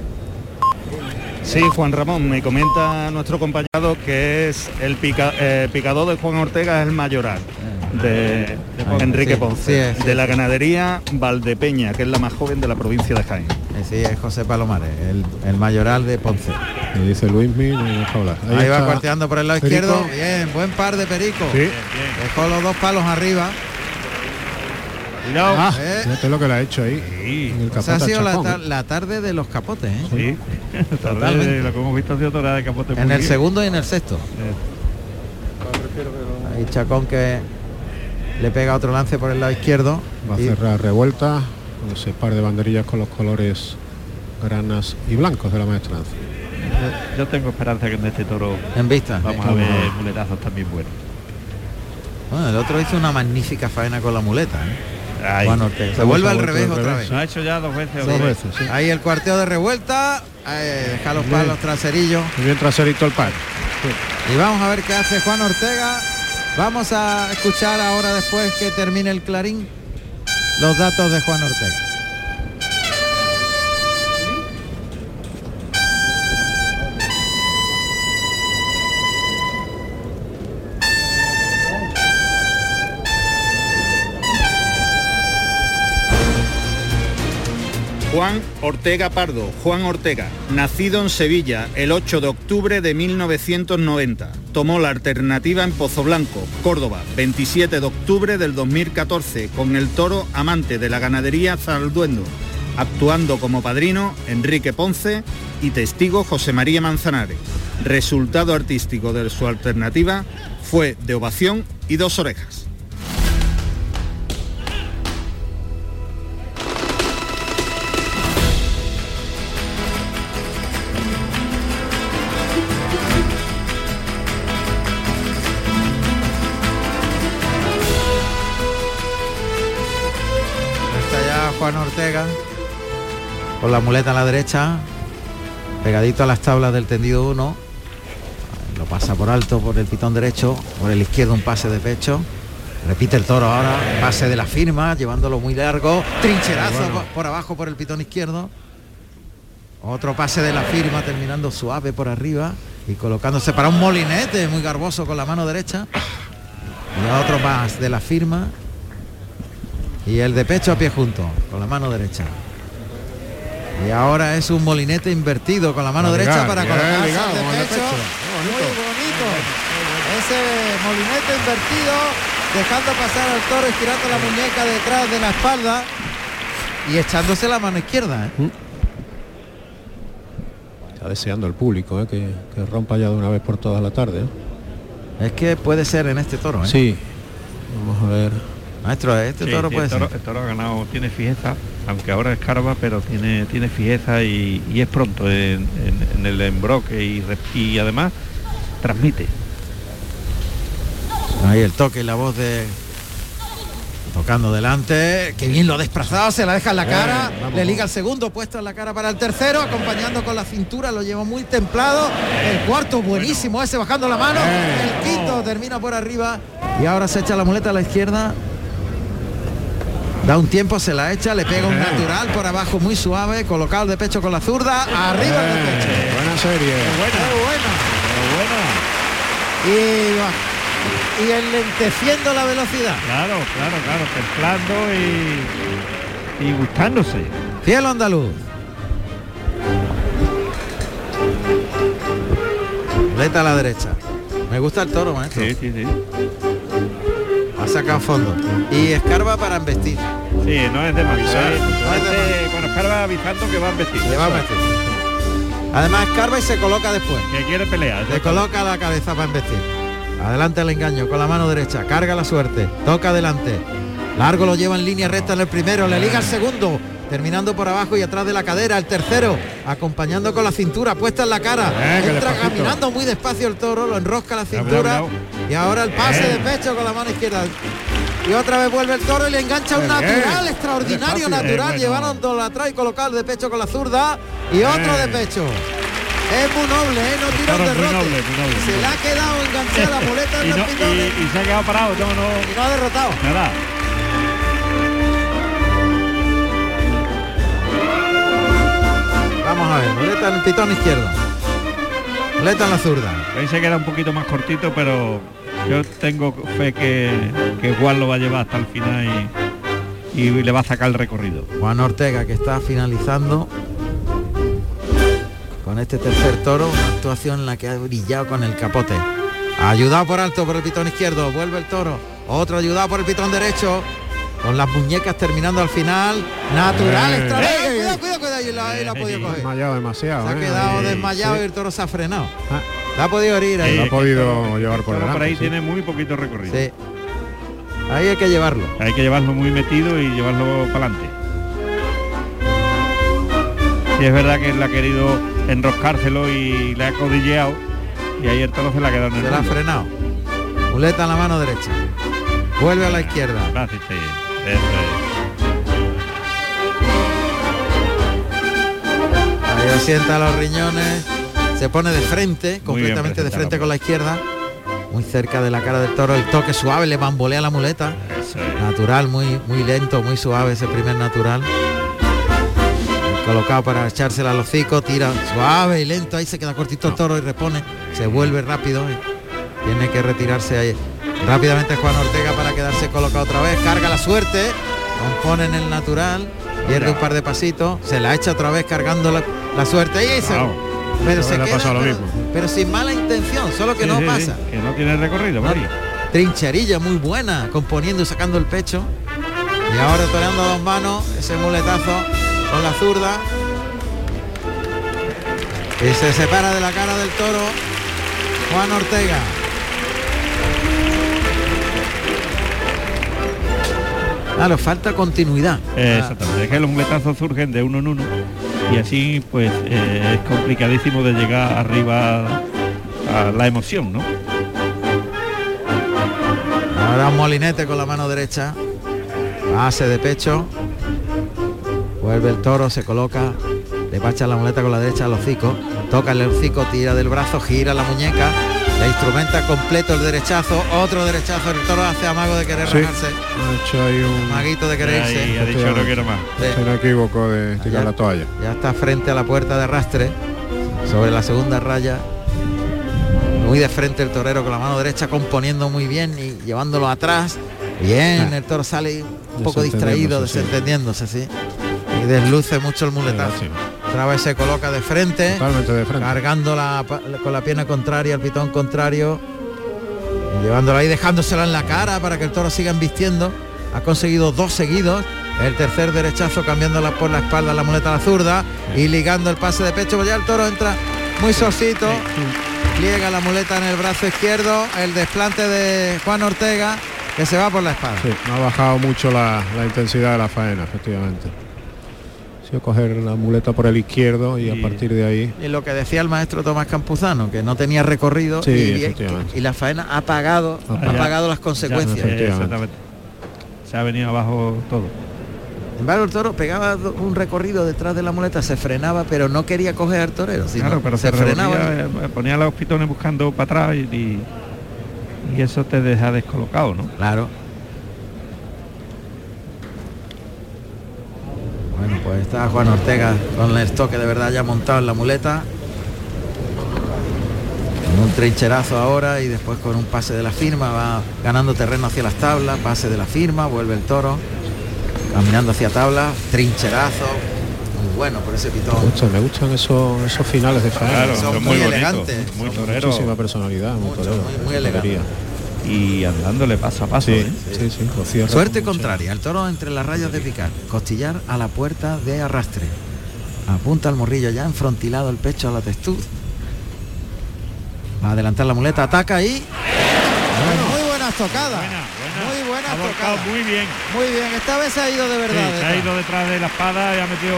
Sí, Juan Ramón, me comenta nuestro compañero que es el pica- eh, picador de Juan Ortega es el mayoral. de, De Ponce. Enrique Sí, Ponce, sí, es, sí, de la sí. ganadería Valdepeña, que es la más joven de la provincia de Jaén. Eh, Sí, es José Palomares, el, el mayoral de Ponce. Y dice Luismi, no hay que hablar. Ahí, va está cuarteando por el lado Perico. izquierdo. Bien, buen par de Perico. Sí. Dejó los dos palos arriba. Cuidado. Ah, Eh. fíjate lo que le ha hecho ahí. Sí, En el Esa ha sido la, ¿eh? la tarde de los capotes, ¿eh? sí. Totalmente. lo que hemos visto ha sido torada de capote En el bien. segundo y en el sexto. Eh, Ahí Chacón que le pega otro lance por el lado izquierdo. Va a Y- cerrar revuelta con ese par de banderillas con los colores granas y blancos de la maestranza. yo, yo tengo esperanza que en este toro en vista. vamos a ver muletazos también buenos. Bueno, el otro hizo una magnífica faena con la muleta. ¿eh? Juan Ortega. Se vuelve al revés otra revés. vez. Lo ha hecho ya dos veces. Dos veces, sí. Ahí el cuarteo de revuelta. eh, deja los palos traserillos. Muy bien traserito el par. Y vamos a ver qué hace Juan Ortega. Vamos a escuchar ahora después que termine el clarín los datos de Juan Ortega. Juan Ortega Pardo, Juan Ortega, nacido en Sevilla el 8 de octubre de 1990. Tomó la alternativa en Pozo Blanco, Córdoba, 27 de octubre del 2014, con el toro amante de la ganadería Zalduendo, actuando como padrino Enrique Ponce y testigo José María Manzanares. Resultado artístico de su alternativa fue de ovación y dos orejas. Ortega con la muleta a la derecha, pegadito a las tablas del tendido 1. Lo pasa por alto por el pitón derecho, por el izquierdo un pase de pecho. Repite el toro ahora, pase de la firma, llevándolo muy largo, trincherazo por, por abajo por el pitón izquierdo. Otro pase de la firma terminando suave por arriba y colocándose para un molinete muy garboso con la mano derecha. Y otro más de la firma y el de pecho a pie junto, con la mano derecha. Y ahora es un molinete invertido con la mano derecha para colocarse de pecho. pecho. Muy bonito. Ese molinete invertido, dejando pasar al toro, estirando la muñeca detrás de la espalda y echándose la mano izquierda. ¿eh? Está deseando el público ¿eh? que, que rompa ya de una vez por toda la tarde. ¿eh? Es que puede ser en este toro. ¿eh? Sí. Vamos a ver. Maestro, este Sí, toro sí, puede el, toro, ser. el toro ha ganado, tiene fijeza, aunque ahora escarba, pero tiene, tiene fijeza y, y es pronto en, en- en el embroque y, además transmite. Ahí el toque y la voz de tocando delante, que bien lo ha desplazado, se la deja en la cara, vamos, le liga el segundo, puesto en la cara para el tercero, acompañando con la cintura, lo lleva muy templado, el cuarto buenísimo ese bajando la mano, el quinto termina por arriba y ahora se echa la muleta a la izquierda. Da un tiempo, se la echa, le pega un natural por abajo muy suave, colocado de pecho con la zurda, arriba el de pecho. Eh, buena serie. Qué bueno. Y, va- y enlenteciendo la velocidad. Claro, claro, claro, templando y, y gustándose. Cielo andaluz. Muleta a la derecha. Me gusta el toro, maestro. Sí, sí, sí. Ha sacado fondo. Y escarba para embestir. Sí, no es de más. Este, Con escarba avisando que va a vestir. Le va a embestir. Además escarba y se coloca después. Que quiere pelear. Le coloca la cabeza para embestir. Adelante el engaño con la mano derecha. Carga la suerte. Toca adelante. Largo lo lleva en línea recta en el primero. Le liga el segundo. Terminando por abajo y atrás de la cadera. El tercero. Acompañando con la cintura puesta en la cara. Eh, Entra caminando muy despacio el toro. Lo enrosca la cintura. Y ahora el pase de pecho con la mano izquierda. Y otra vez vuelve el toro y le engancha un Bien. natural, extraordinario Despacio. natural, bueno. llevándolo atrás y colocado de pecho con la zurda y otro de pecho. Es muy noble, ¿eh? no tira un muy derrote. noble, muy noble, Se le ha quedado enganchada la muleta en y, no- y- y se ha quedado parado, no, no, y no ha derrotado. nada. Vamos a ver, muleta en el pitón izquierdo. En la zurda. Ahí se queda un poquito más cortito, pero yo tengo fe que, que Juan lo va a llevar hasta el final y, y le va a sacar el recorrido. Juan Ortega que está finalizando con este tercer toro, una actuación en la que ha brillado con el capote. Ayudado por alto por el pitón izquierdo, vuelve el toro. Otro ayudado por el pitón derecho. Con las muñecas terminando al final. Natural, Eh. extra vez. Eh. Cuidado, cuidado, cuidado. Y la, y la ha podido coger. Desmayado demasiado. Se ha ¿eh? quedado desmayado sí. y el toro se ha frenado. Ah. La ha podido herir ahí. Lo ha podido llevar por Todo delante. por ahí sí. tiene muy poquito recorrido. Sí. Ahí hay que llevarlo. Hay que llevarlo muy metido y llevarlo para adelante. Y es verdad que él ha querido enroscárselo y le ha codilleado y ahí el toro se la ha quedado en el Se la ha frenado. Muleta en la mano derecha. Vuelve a la izquierda. Gracias, sí. Eso Ahí asienta los riñones. Se pone de frente, completamente de frente con la izquierda. Muy cerca de la cara del toro. El toque suave le bambolea la muleta. es. Eso es. Natural, muy, muy lento, muy suave ese primer natural. Colocado para echársela al hocico, tira suave y lento, ahí se queda cortito el toro y repone, se vuelve rápido y tiene que retirarse ahí. Rápidamente Juan Ortega para quedarse colocado otra vez, carga la suerte, compone en el natural, pierde un par de pasitos, se la echa otra vez cargando la, la suerte y se, Wow. pero se queda, lo mismo. sin mala intención, solo que Sí, no sí, sí, pasa. que no tiene recorrido ahí. trincherilla muy buena, componiendo y sacando el pecho. Y ahora toreando a dos manos, ese muletazo con la zurda. Y se separa de la cara del toro Juan Ortega. Claro, falta continuidad. Eh, Exactamente, es que los muletazos surgen de uno en uno y así pues eh, es complicadísimo de llegar arriba a la emoción, ¿no? Ahora un molinete con la mano derecha. Base de pecho. Vuelve el toro, se coloca. Le pacha la muleta con la derecha al hocico. Toca el hocico, tira del brazo, gira la muñeca. Le instrumenta completo el derechazo. Otro derechazo. El toro hace amago de querer Sí. rajarse. Ha hecho ahí un... Maguito de Ahí ha dicho no quiero más. Sí. Se no equivoco de la toalla. Ya está frente a la puerta de arrastre. Sobre la segunda raya. Muy de frente el torero con la mano derecha componiendo muy bien y llevándolo atrás. Bien, Ah. el toro sale un poco distraído, desentendiéndose, sí. Y desluce mucho el muletazo. Vez se coloca de frente, de frente. cargando la, con la pierna contraria, el pitón contrario. Y llevándolo ahí, dejándosela en la cara para que el toro siga embistiendo. Ha conseguido dos seguidos. El tercer derechazo cambiándola por la espalda la muleta a la zurda y ligando el pase de pecho. pues ya el toro entra muy sosito. Pliega la muleta en el brazo izquierdo. El desplante de Juan Ortega que se va por la espalda. Sí, no ha bajado mucho la, la intensidad de la faena, efectivamente. Coger la muleta por el izquierdo y Y- a partir de ahí Y lo que decía el maestro Tomás Campuzano, que no tenía recorrido Sí, y, la faena ha pagado, Ha ha pagado. pagado las Ya, consecuencias. exactamente. Se ha venido abajo todo. Sin embargo, el toro pegaba un recorrido detrás de la muleta, se frenaba, pero no quería coger al torero, sino Claro, pero se se frenaba. revolvía, eh, ponía los pitones buscando para atrás y, y- y eso te deja descolocado, ¿no? Claro. Bueno, pues está Juan Ortega con el toque de verdad ya montado en la muleta. Con un trincherazo ahora y después con un pase de la firma va ganando terreno hacia las tablas, pase de la firma, vuelve el toro, caminando hacia tablas, trincherazo, muy bueno por ese me pitón. gustan, me gustan esos, esos finales de faena. Claro, son son muy muy elegantes, muy son Muchísima personalidad, muy Mucho, torero, muy- muy elegante. Y andándole paso a paso. Sí, ¿eh? sí, sí, Suerte con contraria, el toro entre las rayas de picar, costillar a la puerta de arrastre. Apunta al morrillo ya, enfrontilado el pecho a la textura. Va a adelantar la muleta, ataca y... muy buenas tocadas. Buena, buena. Muy buenas Ha tocadas. muy bien. Muy bien, esta vez se ha ido de Sí, verdad. se ha detrás. ido detrás de la espada y ha metido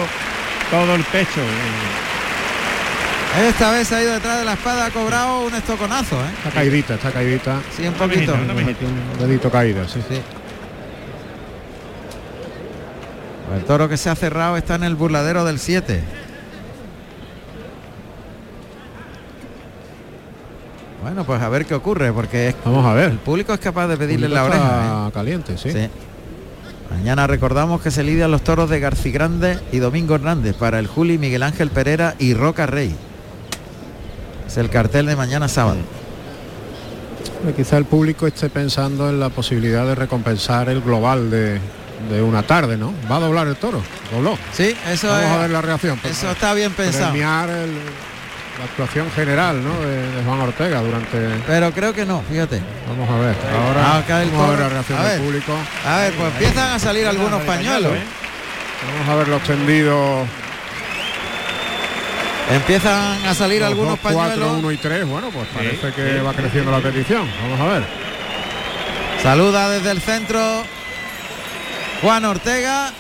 todo el pecho. eh. Esta vez se ha ido detrás de la espada, ha cobrado un estoconazo, ¿eh? Está caidita, está caidita. Sí, un Una poquito. mijita, una mijita. Aquí un dedito caída, sí. Sí. El toro que se ha cerrado está en el burladero del 7. Bueno, pues a ver qué ocurre, porque es- Vamos a ver. el público es capaz de pedirle la oreja. está caliente, sí. ¿eh? Sí. Mañana recordamos que se lidian los toros de Garcigrande y Domingo Hernández para el Juli, Miguel Ángel Pereira y Roca Rey. Es el cartel de mañana sábado. Quizá el público esté pensando en la posibilidad de recompensar el global de, de una tarde, ¿no? Va a doblar el toro, dobló. Sí, eso Vamos es- a ver la reacción. Eso está bien pensado. Premiar el- la actuación general, ¿no? De, de Juan Ortega durante. Pero creo que no, fíjate. Vamos a ver. Ahora Ah, vamos a ver la reacción A del público. A ver, pues empiezan a salir algunos pañuelos. Vamos a ver los tendidos. Empiezan a salir los algunos dos, cuatro, pañuelos. uno y tres. Bueno, pues parece que va creciendo la petición. Vamos a ver. Saluda desde el centro Juan Ortega.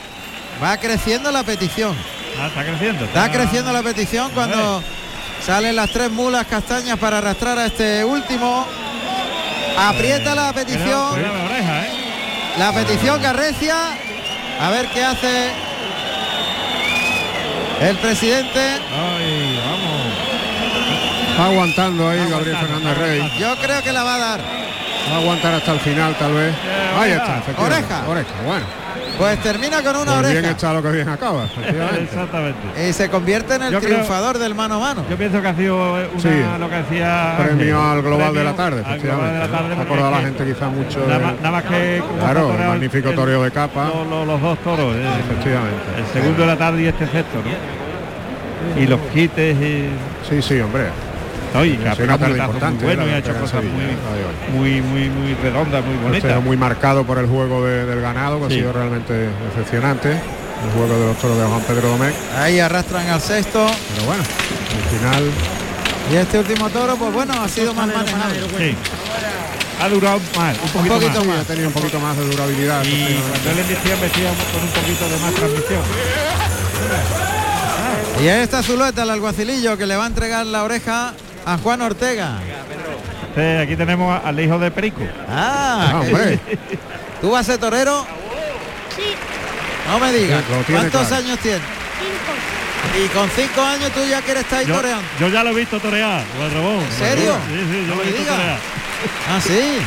Va creciendo la petición. Ah, está creciendo. Está creciendo la petición cuando salen las tres mulas castañas para arrastrar a este último. Aprieta la petición. Cuidado la oreja, ¿eh? La petición que arrecia. A ver qué hace el presidente. Ay, vamos. Está aguantando ahí Gabriel Fernández Rey. Yo creo que la va a dar. Va a aguantar hasta el final, tal vez. Ahí está. Oreja. Oreja, bueno. Pues termina con una Pues bien oreja. está lo que bien acaba. Exactamente. Y se convierte en el Yo creo- triunfador del mano a mano. Yo pienso que ha sido una, Sí. lo que decía Premio al global de premio la tarde, al global de la efectivamente. tarde, es la gente quizá mucho Nada de- más, nada más que Claro, el magnífico toreo de capa. Los dos toros, eh, Efectivamente. el segundo de la tarde y este sexto, ¿no? Y los quites y. Sí, sí, hombre. No, y Sí, que ha una pegado tarde muletazos importante, muy buenos la y ha hecho cosas muy, muy, muy, muy redondas, muy bonitas. muy marcado por el juego de- del ganado, que Sí. ha sido realmente decepcionante. El juego de los toros de Juan Pedro Domecq. Ahí arrastran al sexto. Pero bueno, al final Y este último toro, pues bueno, ha sido más manejable. Sí. Ha durado más, un poquito, poquito más. más. ha tenido un poquito más de durabilidad. Y cuando él embestía, embestía con un poquito de más transmisión. Y esta Zulueta, el alguacilillo, que le va a entregar la oreja a Juan Ortega. Aquí tenemos al hijo de Perico. Ah, Ah, hombre. ¿Tú vas a ser torero? Sí, No me digas. Sí, ¿Cuántos claro. años tienes? cinco. Y con cinco años tú ya quieres estar ahí Yo, toreando. yo ya lo he visto torear, Juan Ramón. ¿En serio? Sí, sí, yo No lo he me visto torear. Ah, sí.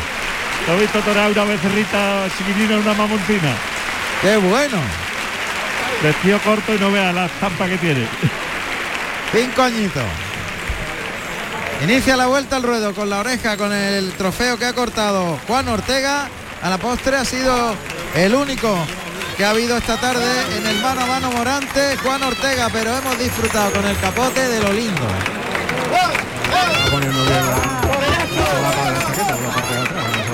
Lo he visto torear una becerrita chiquitina en una mamoncina. Qué bueno. Vestido corto y no vea la estampa que tiene. Cinco añitos. Inicia la vuelta al ruedo con la oreja, con el trofeo que ha cortado Juan Ortega. A la postre ha sido el único que ha habido esta tarde en el mano a mano Morante, Juan Ortega, pero hemos disfrutado con el capote de lo lindo.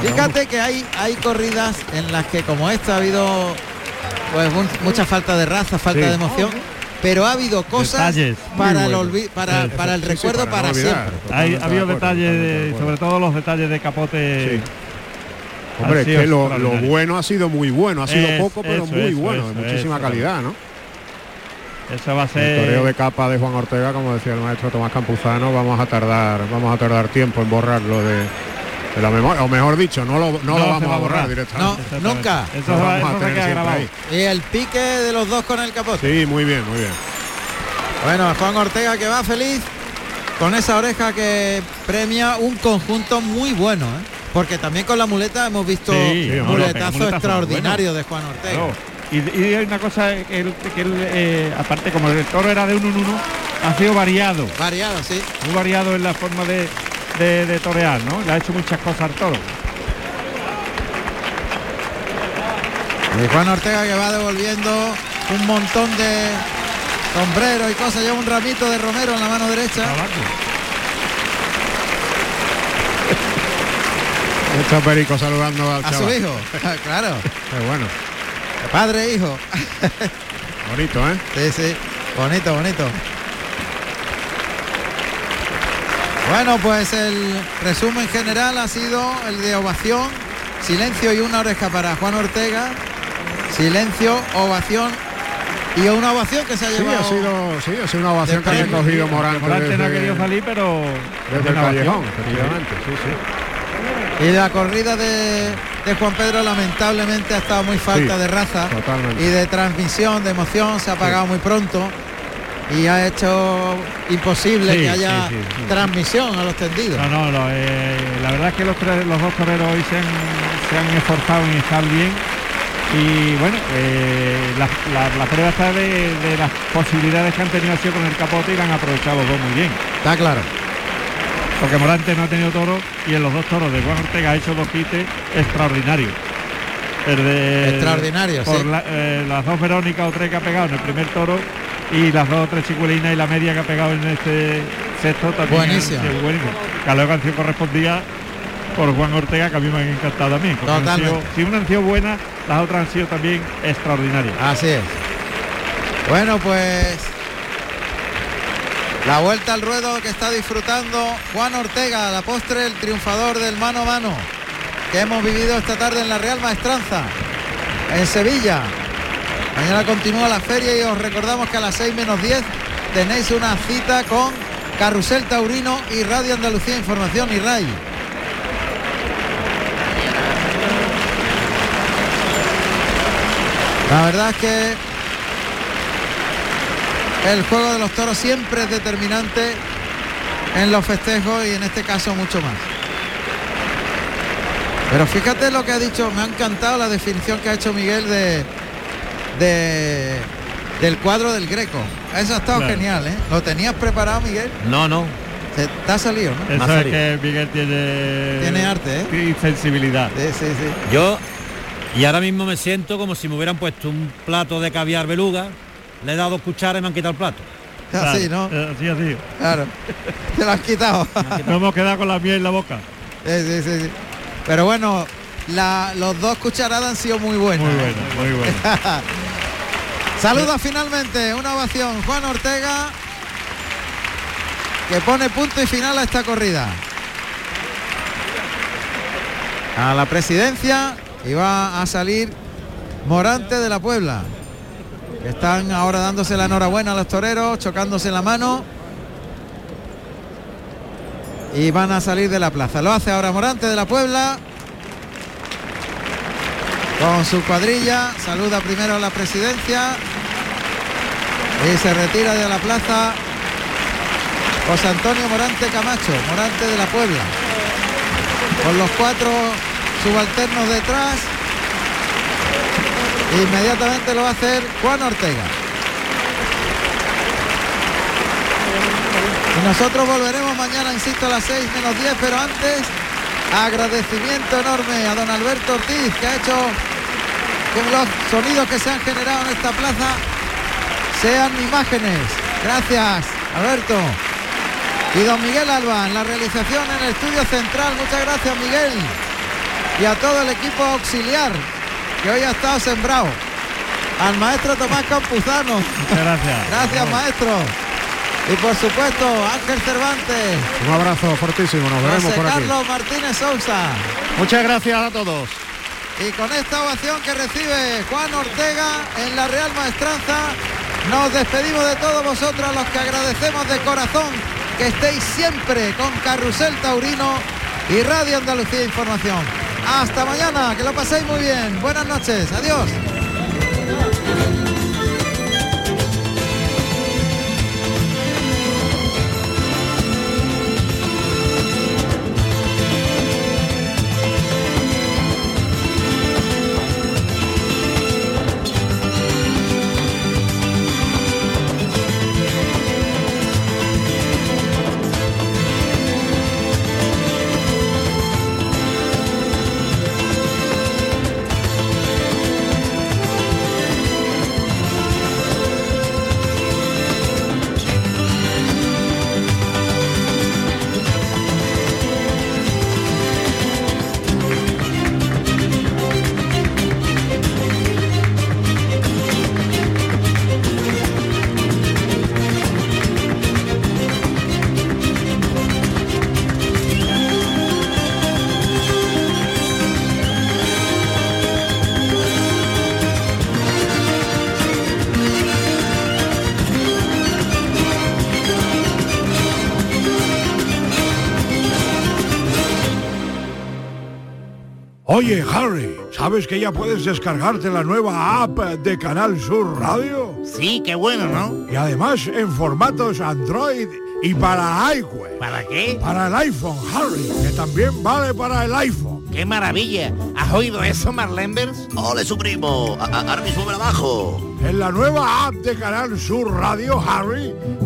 Fíjate que hay, hay corridas en las que como esta ha habido pues mucha falta de raza, falta Sí. de emoción, pero ha habido cosas Detalles. para el, Muy olvi- para, Sí, para el sí, sí, recuerdo para para, no siempre. Hay, ha habido detalles, de sobre todo los detalles de capote. Sí. Hombre, que lo, bueno ha sido muy bueno, ha sido Es- poco, pero eso, muy eso, bueno, eso, de muchísima eso, calidad, ¿no? Eso va a El toreo ser. de capa de Juan Ortega, como decía el maestro Tomás Campuzano, vamos a tardar, vamos a tardar tiempo en borrarlo de, de la memoria, o mejor dicho, no lo, no No lo vamos va a borrar borrar. directamente. No, nunca. Eso, Lo va- vamos a tener queda siempre ahí. Y el pique de los dos con el capote. Sí, muy bien, muy bien. Bueno, Juan Ortega que va feliz con esa oreja que premia un conjunto muy bueno, ¿eh? porque también con la muleta hemos visto Sí, un muletazo extraordinario de Juan Ortega. Claro. Y, y hay una cosa que él, que él, eh, aparte como el toro era de uno en uno, ha sido variado, Variado, sí. muy variado en la forma de, de, de torear, ¿no? Le ha hecho muchas cosas al toro. Y Juan Ortega que va devolviendo un montón de sombreros y cosas, lleva un ramito de romero en la mano derecha. Está Perico saludando al A su hijo, claro, Qué bueno, padre e hijo. bonito, ¿eh? Sí, sí, bonito, bonito. Bueno, pues el resumen general ha sido el de ovación, silencio y una oreja para Juan Ortega, silencio, ovación y una ovación que se ha Sí, llevado. ha sido, sí, ha sido una ovación que ha recogido Morante, Morante no ha querido salir, pero desde el callejón, efectivamente, sí, sí. Y la corrida de, de Juan Pedro lamentablemente ha estado muy falta Sí, de raza totalmente. y de transmisión, de emoción, se ha apagado muy pronto y ha hecho imposible Sí, que haya sí, sí, sí. transmisión a los tendidos. No, no, lo, eh, la verdad es que los, tres- los dos toreros hoy se han, se han esforzado en estar bien y bueno, eh, la, la- la prueba está de, de las posibilidades que han tenido sido con el capote y la han aprovechado los dos muy bien. Está claro. porque Morante no ha tenido toro y en los dos toros de Juan Ortega ha hecho dos quites extraordinarios. El de- Extraordinario, por sí. la- eh, las dos Verónica o tres que ha pegado en el primer toro y las dos o tres chicuelinas y la media que ha pegado en este sexto también. Buenísimo. buenísimo. Que a la canción correspondía por Juan Ortega que a mí me han encantado han Totalmente. sido- si una han sido buena, las otras han sido también extraordinarias. Así es. Bueno, pues la vuelta al ruedo que está disfrutando Juan Ortega, a la postre el triunfador del mano a mano que hemos vivido esta tarde en la Real Maestranza, en Sevilla. Mañana continúa la feria y os recordamos que a las 6 menos 10 tenéis una cita con Carrusel Taurino y Radio Andalucía Información y RAI. La verdad es que el juego de los toros siempre es determinante en los festejos y en este caso mucho más. Pero fíjate lo que ha dicho, me ha encantado la definición que ha hecho Miguel de, de- del cuadro del Greco. Eso ha estado Claro. genial, ¿eh? ¿Lo tenías preparado, Miguel? No, no. Se, te ha salido, ¿no? Eso es que Miguel tiene Tiene arte, ¿eh? y sensibilidad. Sí, sí, sí. Yo, y ahora mismo me siento como si me hubieran puesto un plato de caviar beluga, le he dado dos cucharas y me han quitado el plato. Así, ¿no? Eh, Así, así. Claro. Te lo has quitado. Nos hemos quedado con la miel en la boca. Sí, sí, sí, sí. Pero bueno, la- los dos cucharadas han sido muy buenas. Muy bueno, muy bueno. Saluda finalmente, una ovación Juan Ortega que pone punto y final a esta corrida. A la presidencia y va a salir Morante de la Puebla. Que están ahora dándose la enhorabuena a los toreros, chocándose la mano. Y van a salir de la plaza. Lo hace ahora Morante de la Puebla. Con su cuadrilla. Saluda primero a la presidencia. Y se retira de la plaza José Antonio Morante Camacho, Morante de la Puebla. Con los cuatro subalternos detrás. Inmediatamente lo va a hacer Juan Ortega. Y nosotros volveremos mañana, insisto, a las 6 menos 10, pero antes agradecimiento enorme a don Alberto Ortiz, que ha hecho que los sonidos que se han generado en esta plaza sean imágenes. Gracias, Alberto. Y don Miguel Alba en la realización en el estudio central. Muchas gracias, Miguel. Y a todo el equipo auxiliar que hoy ha estado sembrado. Al maestro Tomás Campuzano. Muchas gracias. Gracias, maestro. Y por supuesto, Ángel Cervantes. Un abrazo fortísimo, nos veremos José por aquí. Carlos Martínez Sousa. Muchas gracias a todos. Y con esta ovación que recibe Juan Ortega en la Real Maestranza, nos despedimos de todos vosotros, los que agradecemos de corazón que estéis siempre con Carrusel Taurino y Radio Andalucía Información. Hasta mañana, que lo paséis muy bien. Buenas noches, adiós. Oye, Harry, ¿sabes que ya puedes descargarte la nueva app de Canal Sur Radio? Sí, qué bueno, ¿no? Y además en formatos Android y para iWeb. ¿Para qué? Para el iPhone, Harry, que también vale para el iPhone. ¡Qué maravilla! ¿Has oído eso, Marlenbers? ¡Ole, su primo! A- a- Ahora mismo me la bajo. En la nueva app de Canal Sur Radio, Harry,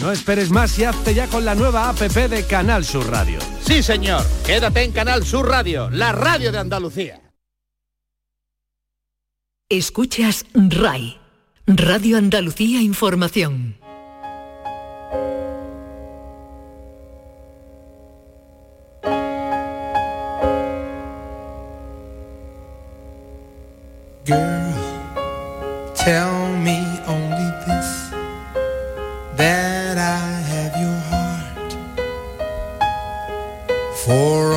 No esperes más y hazte ya con la nueva APP de Canal Sur Radio. Sí, señor. Quédate en Canal Sur Radio, la radio de Andalucía. Escuchas RAI, Radio Andalucía Información. Girl, tell me only this that for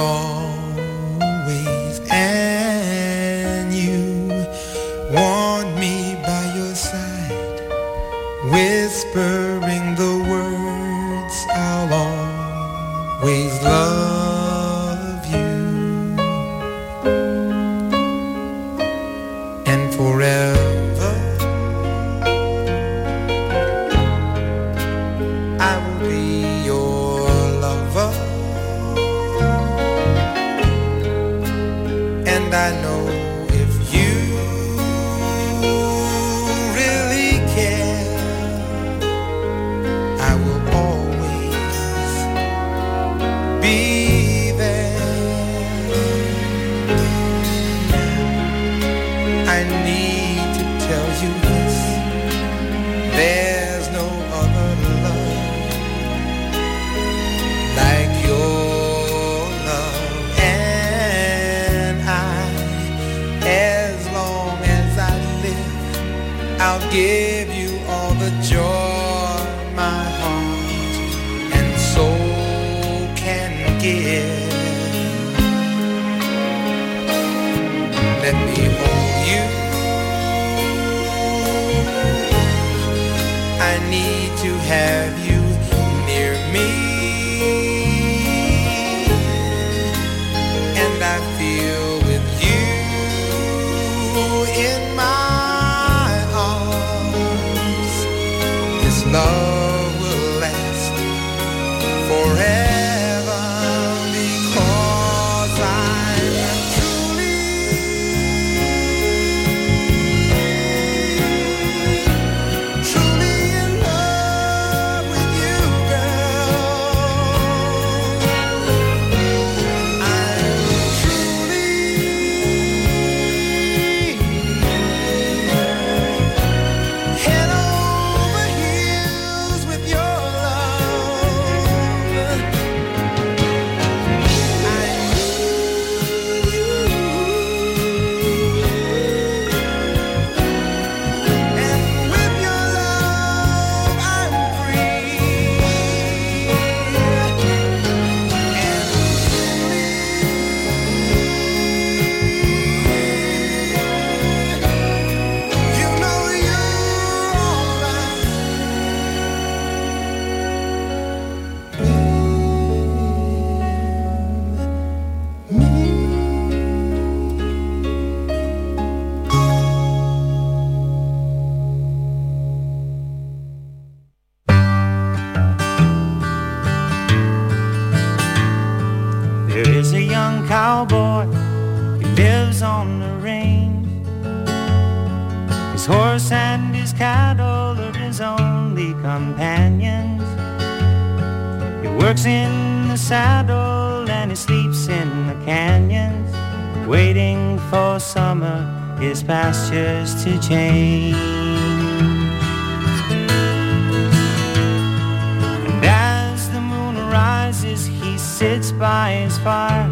by his fire,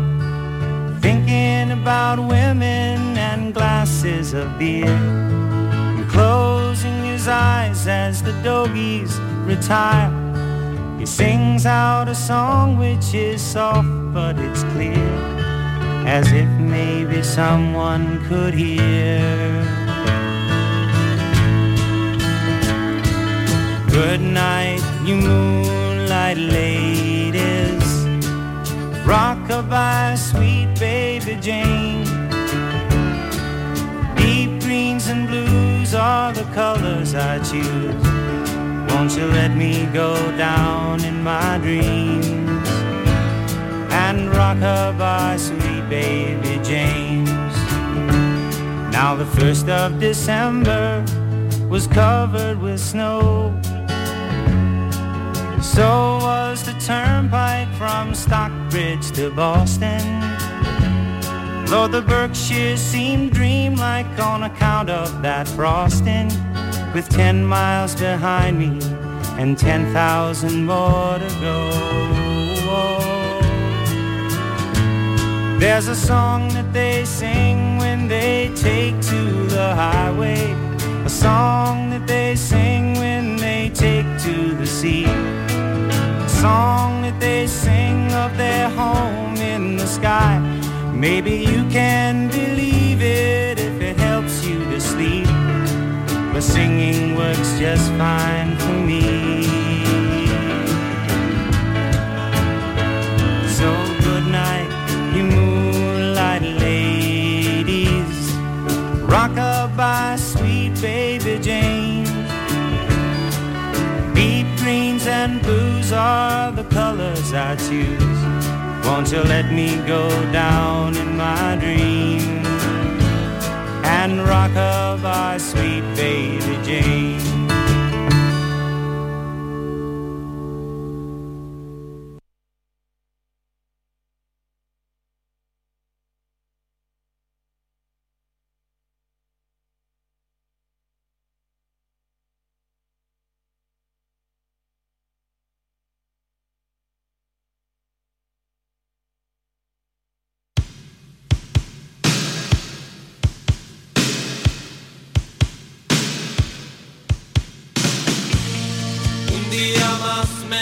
thinking about women and glasses of beer, and closing his eyes as the doggies retire. He sings out a song which is soft but it's clear, as if maybe someone could hear. Good night, you moonlight lady. Jane. Deep greens and blues are the colors I choose. Won't you let me go down in my dreams and rock her by sweet baby James? Now the first of December was covered with snow. So was the turnpike from Stockbridge to Boston. Though the Berkshires seemed dreamlike on account of that frosting, with ten miles behind me and ten thousand more to go. There's a song that they sing when they take to the highway, a song that they sing when they take to the sea, song that they sing of their home in the sky. Maybe you can believe it if it helps you to sleep, but singing works just fine for me. And blues are the colors I choose. Won't you let me go down in my dreams and rock rockabye, sweet baby Jane.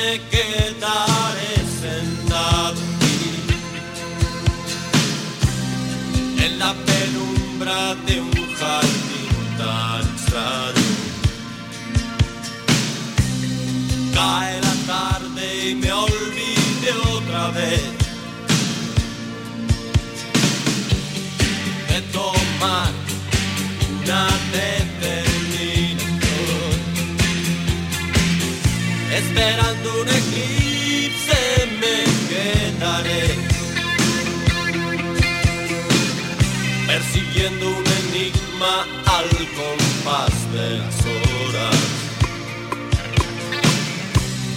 Me quedaré sentado en la penumbra de un jardín tan. Cae la tarde y me olvide otra vez Esperando un eclipse me quedaré. Persiguiendo un enigma al compás de las horas.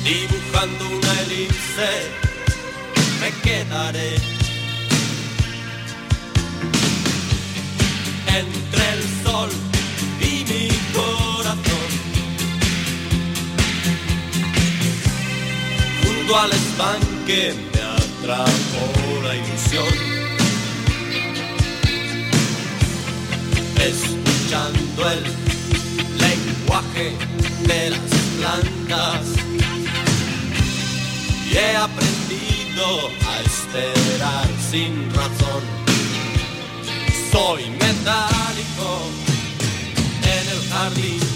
Dibujando una elipse me quedaré. Entre el sol y mi corazón junto al estanque me atrapó la ilusión. Escuchando el lenguaje de las plantas y he aprendido a esperar sin razón. Soy metálico en el jardín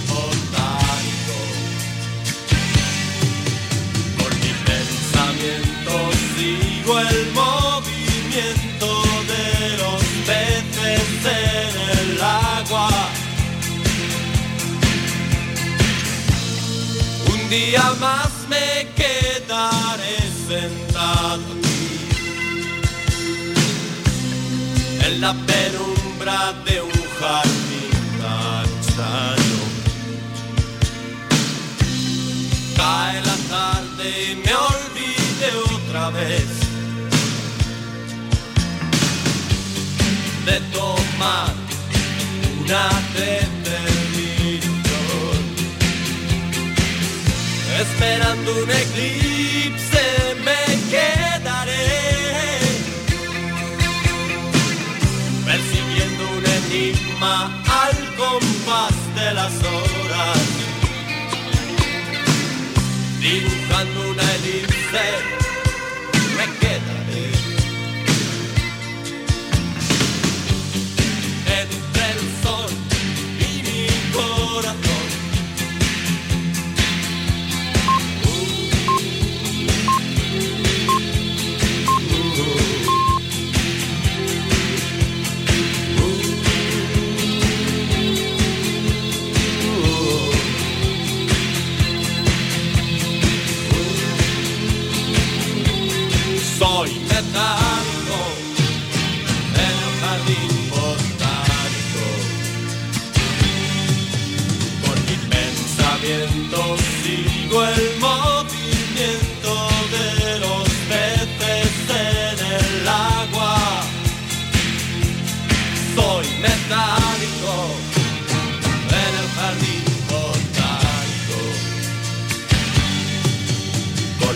sigo el movimiento de los peces en el agua. Un día más me quedaré sentado en la penumbra de un jardín extraño. Cae la tarde y me olvide otra vez de tomar una determinación. Esperando un eclipse me quedaré persiguiendo un enigma al compás de las horas dibujando una elipse, soy metal. movimiento, sigo el movimiento de los peces en el agua. Soy metálico en el jardín botánico. Con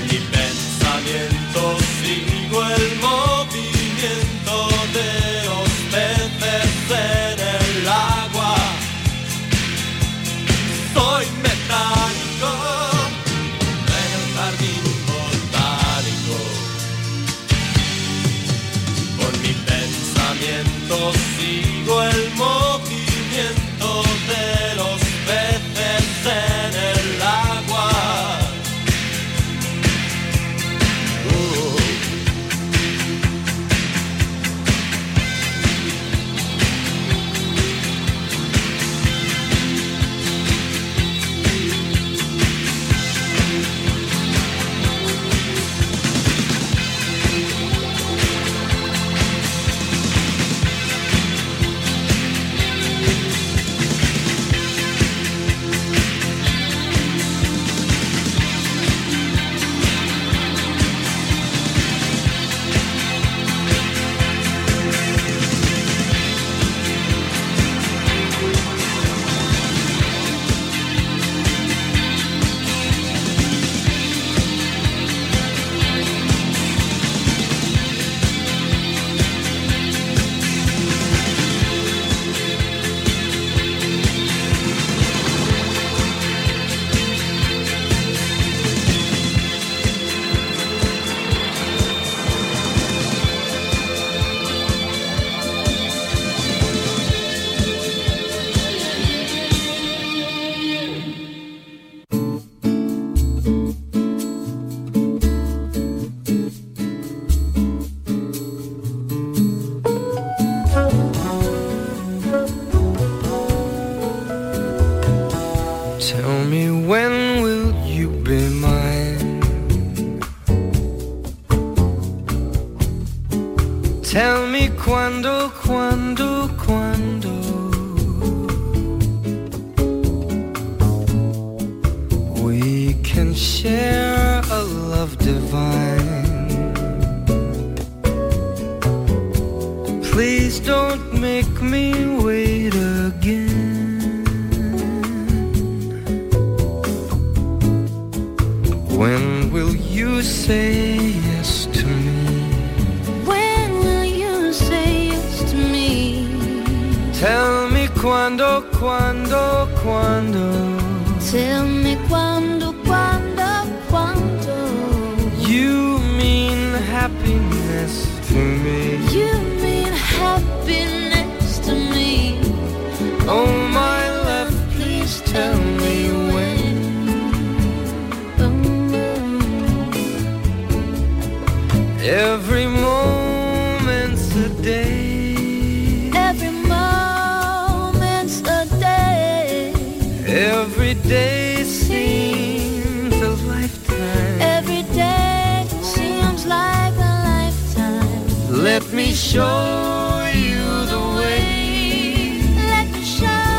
Every day seems a lifetime. Every day seems like a lifetime. Let me show you the way. Let me show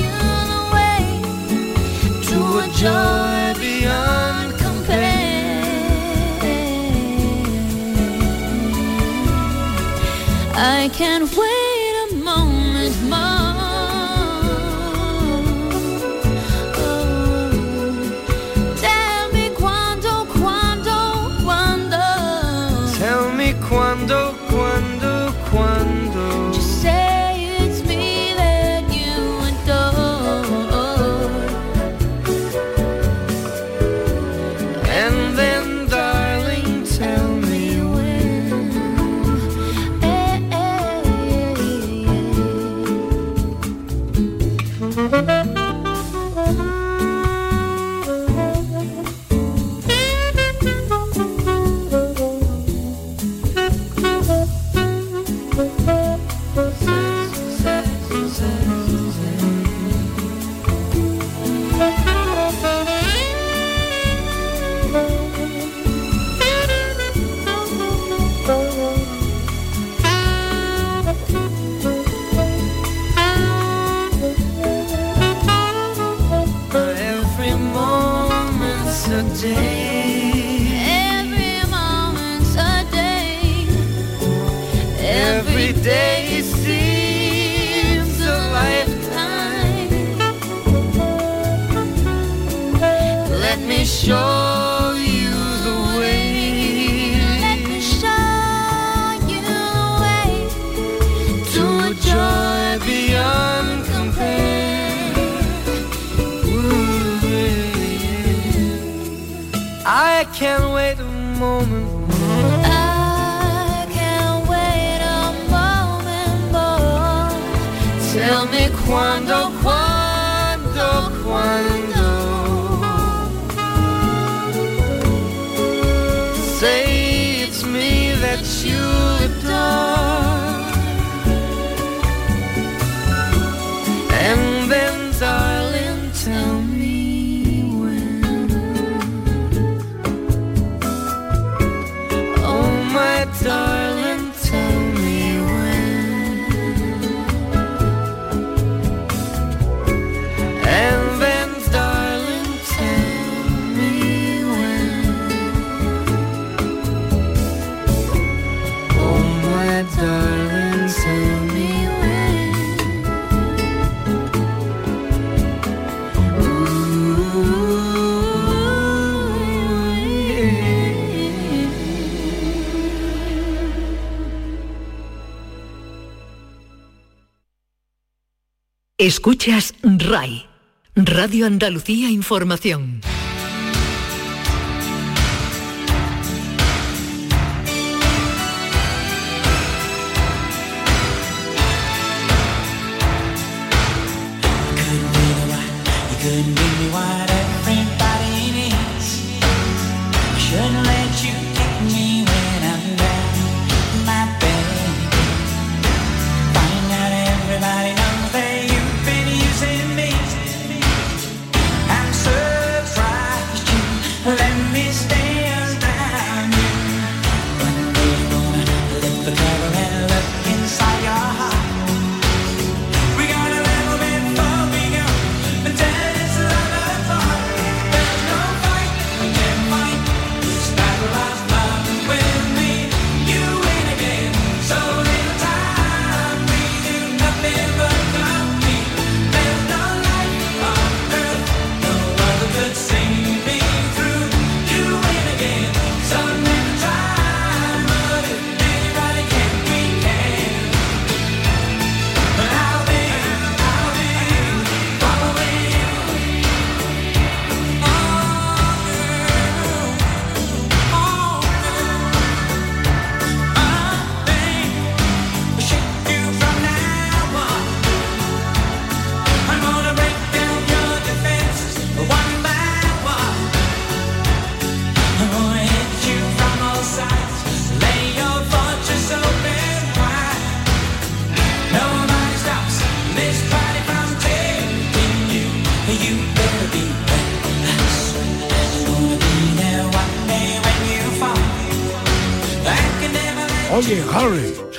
you the way to a joy beyond compare. I can't wait. Escuchas RAI, Radio Andalucía Información.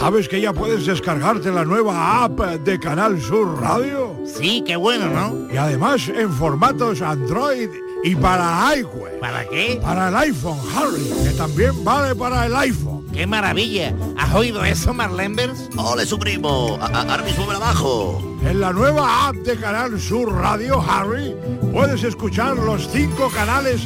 ¿Sabes que ya puedes descargarte la nueva app de Canal Sur Radio? Sí, qué bueno, ¿no? Y además en formatos Android y para iWeb. ¿Para qué? Para el iPhone, Harry, que también vale para el iPhone. ¡Qué maravilla! ¿Has oído eso, Marlenbers? ¡Ole, su primo! A- a- Ahora mismo me la bajo. En la nueva app de Canal Sur Radio, Harry, puedes escuchar los cinco canales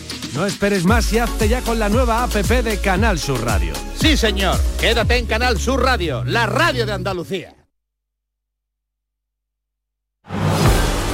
No esperes más y hazte ya con la nueva APP de Canal Sur Radio. Sí, señor. Quédate en Canal Sur Radio, la radio de Andalucía.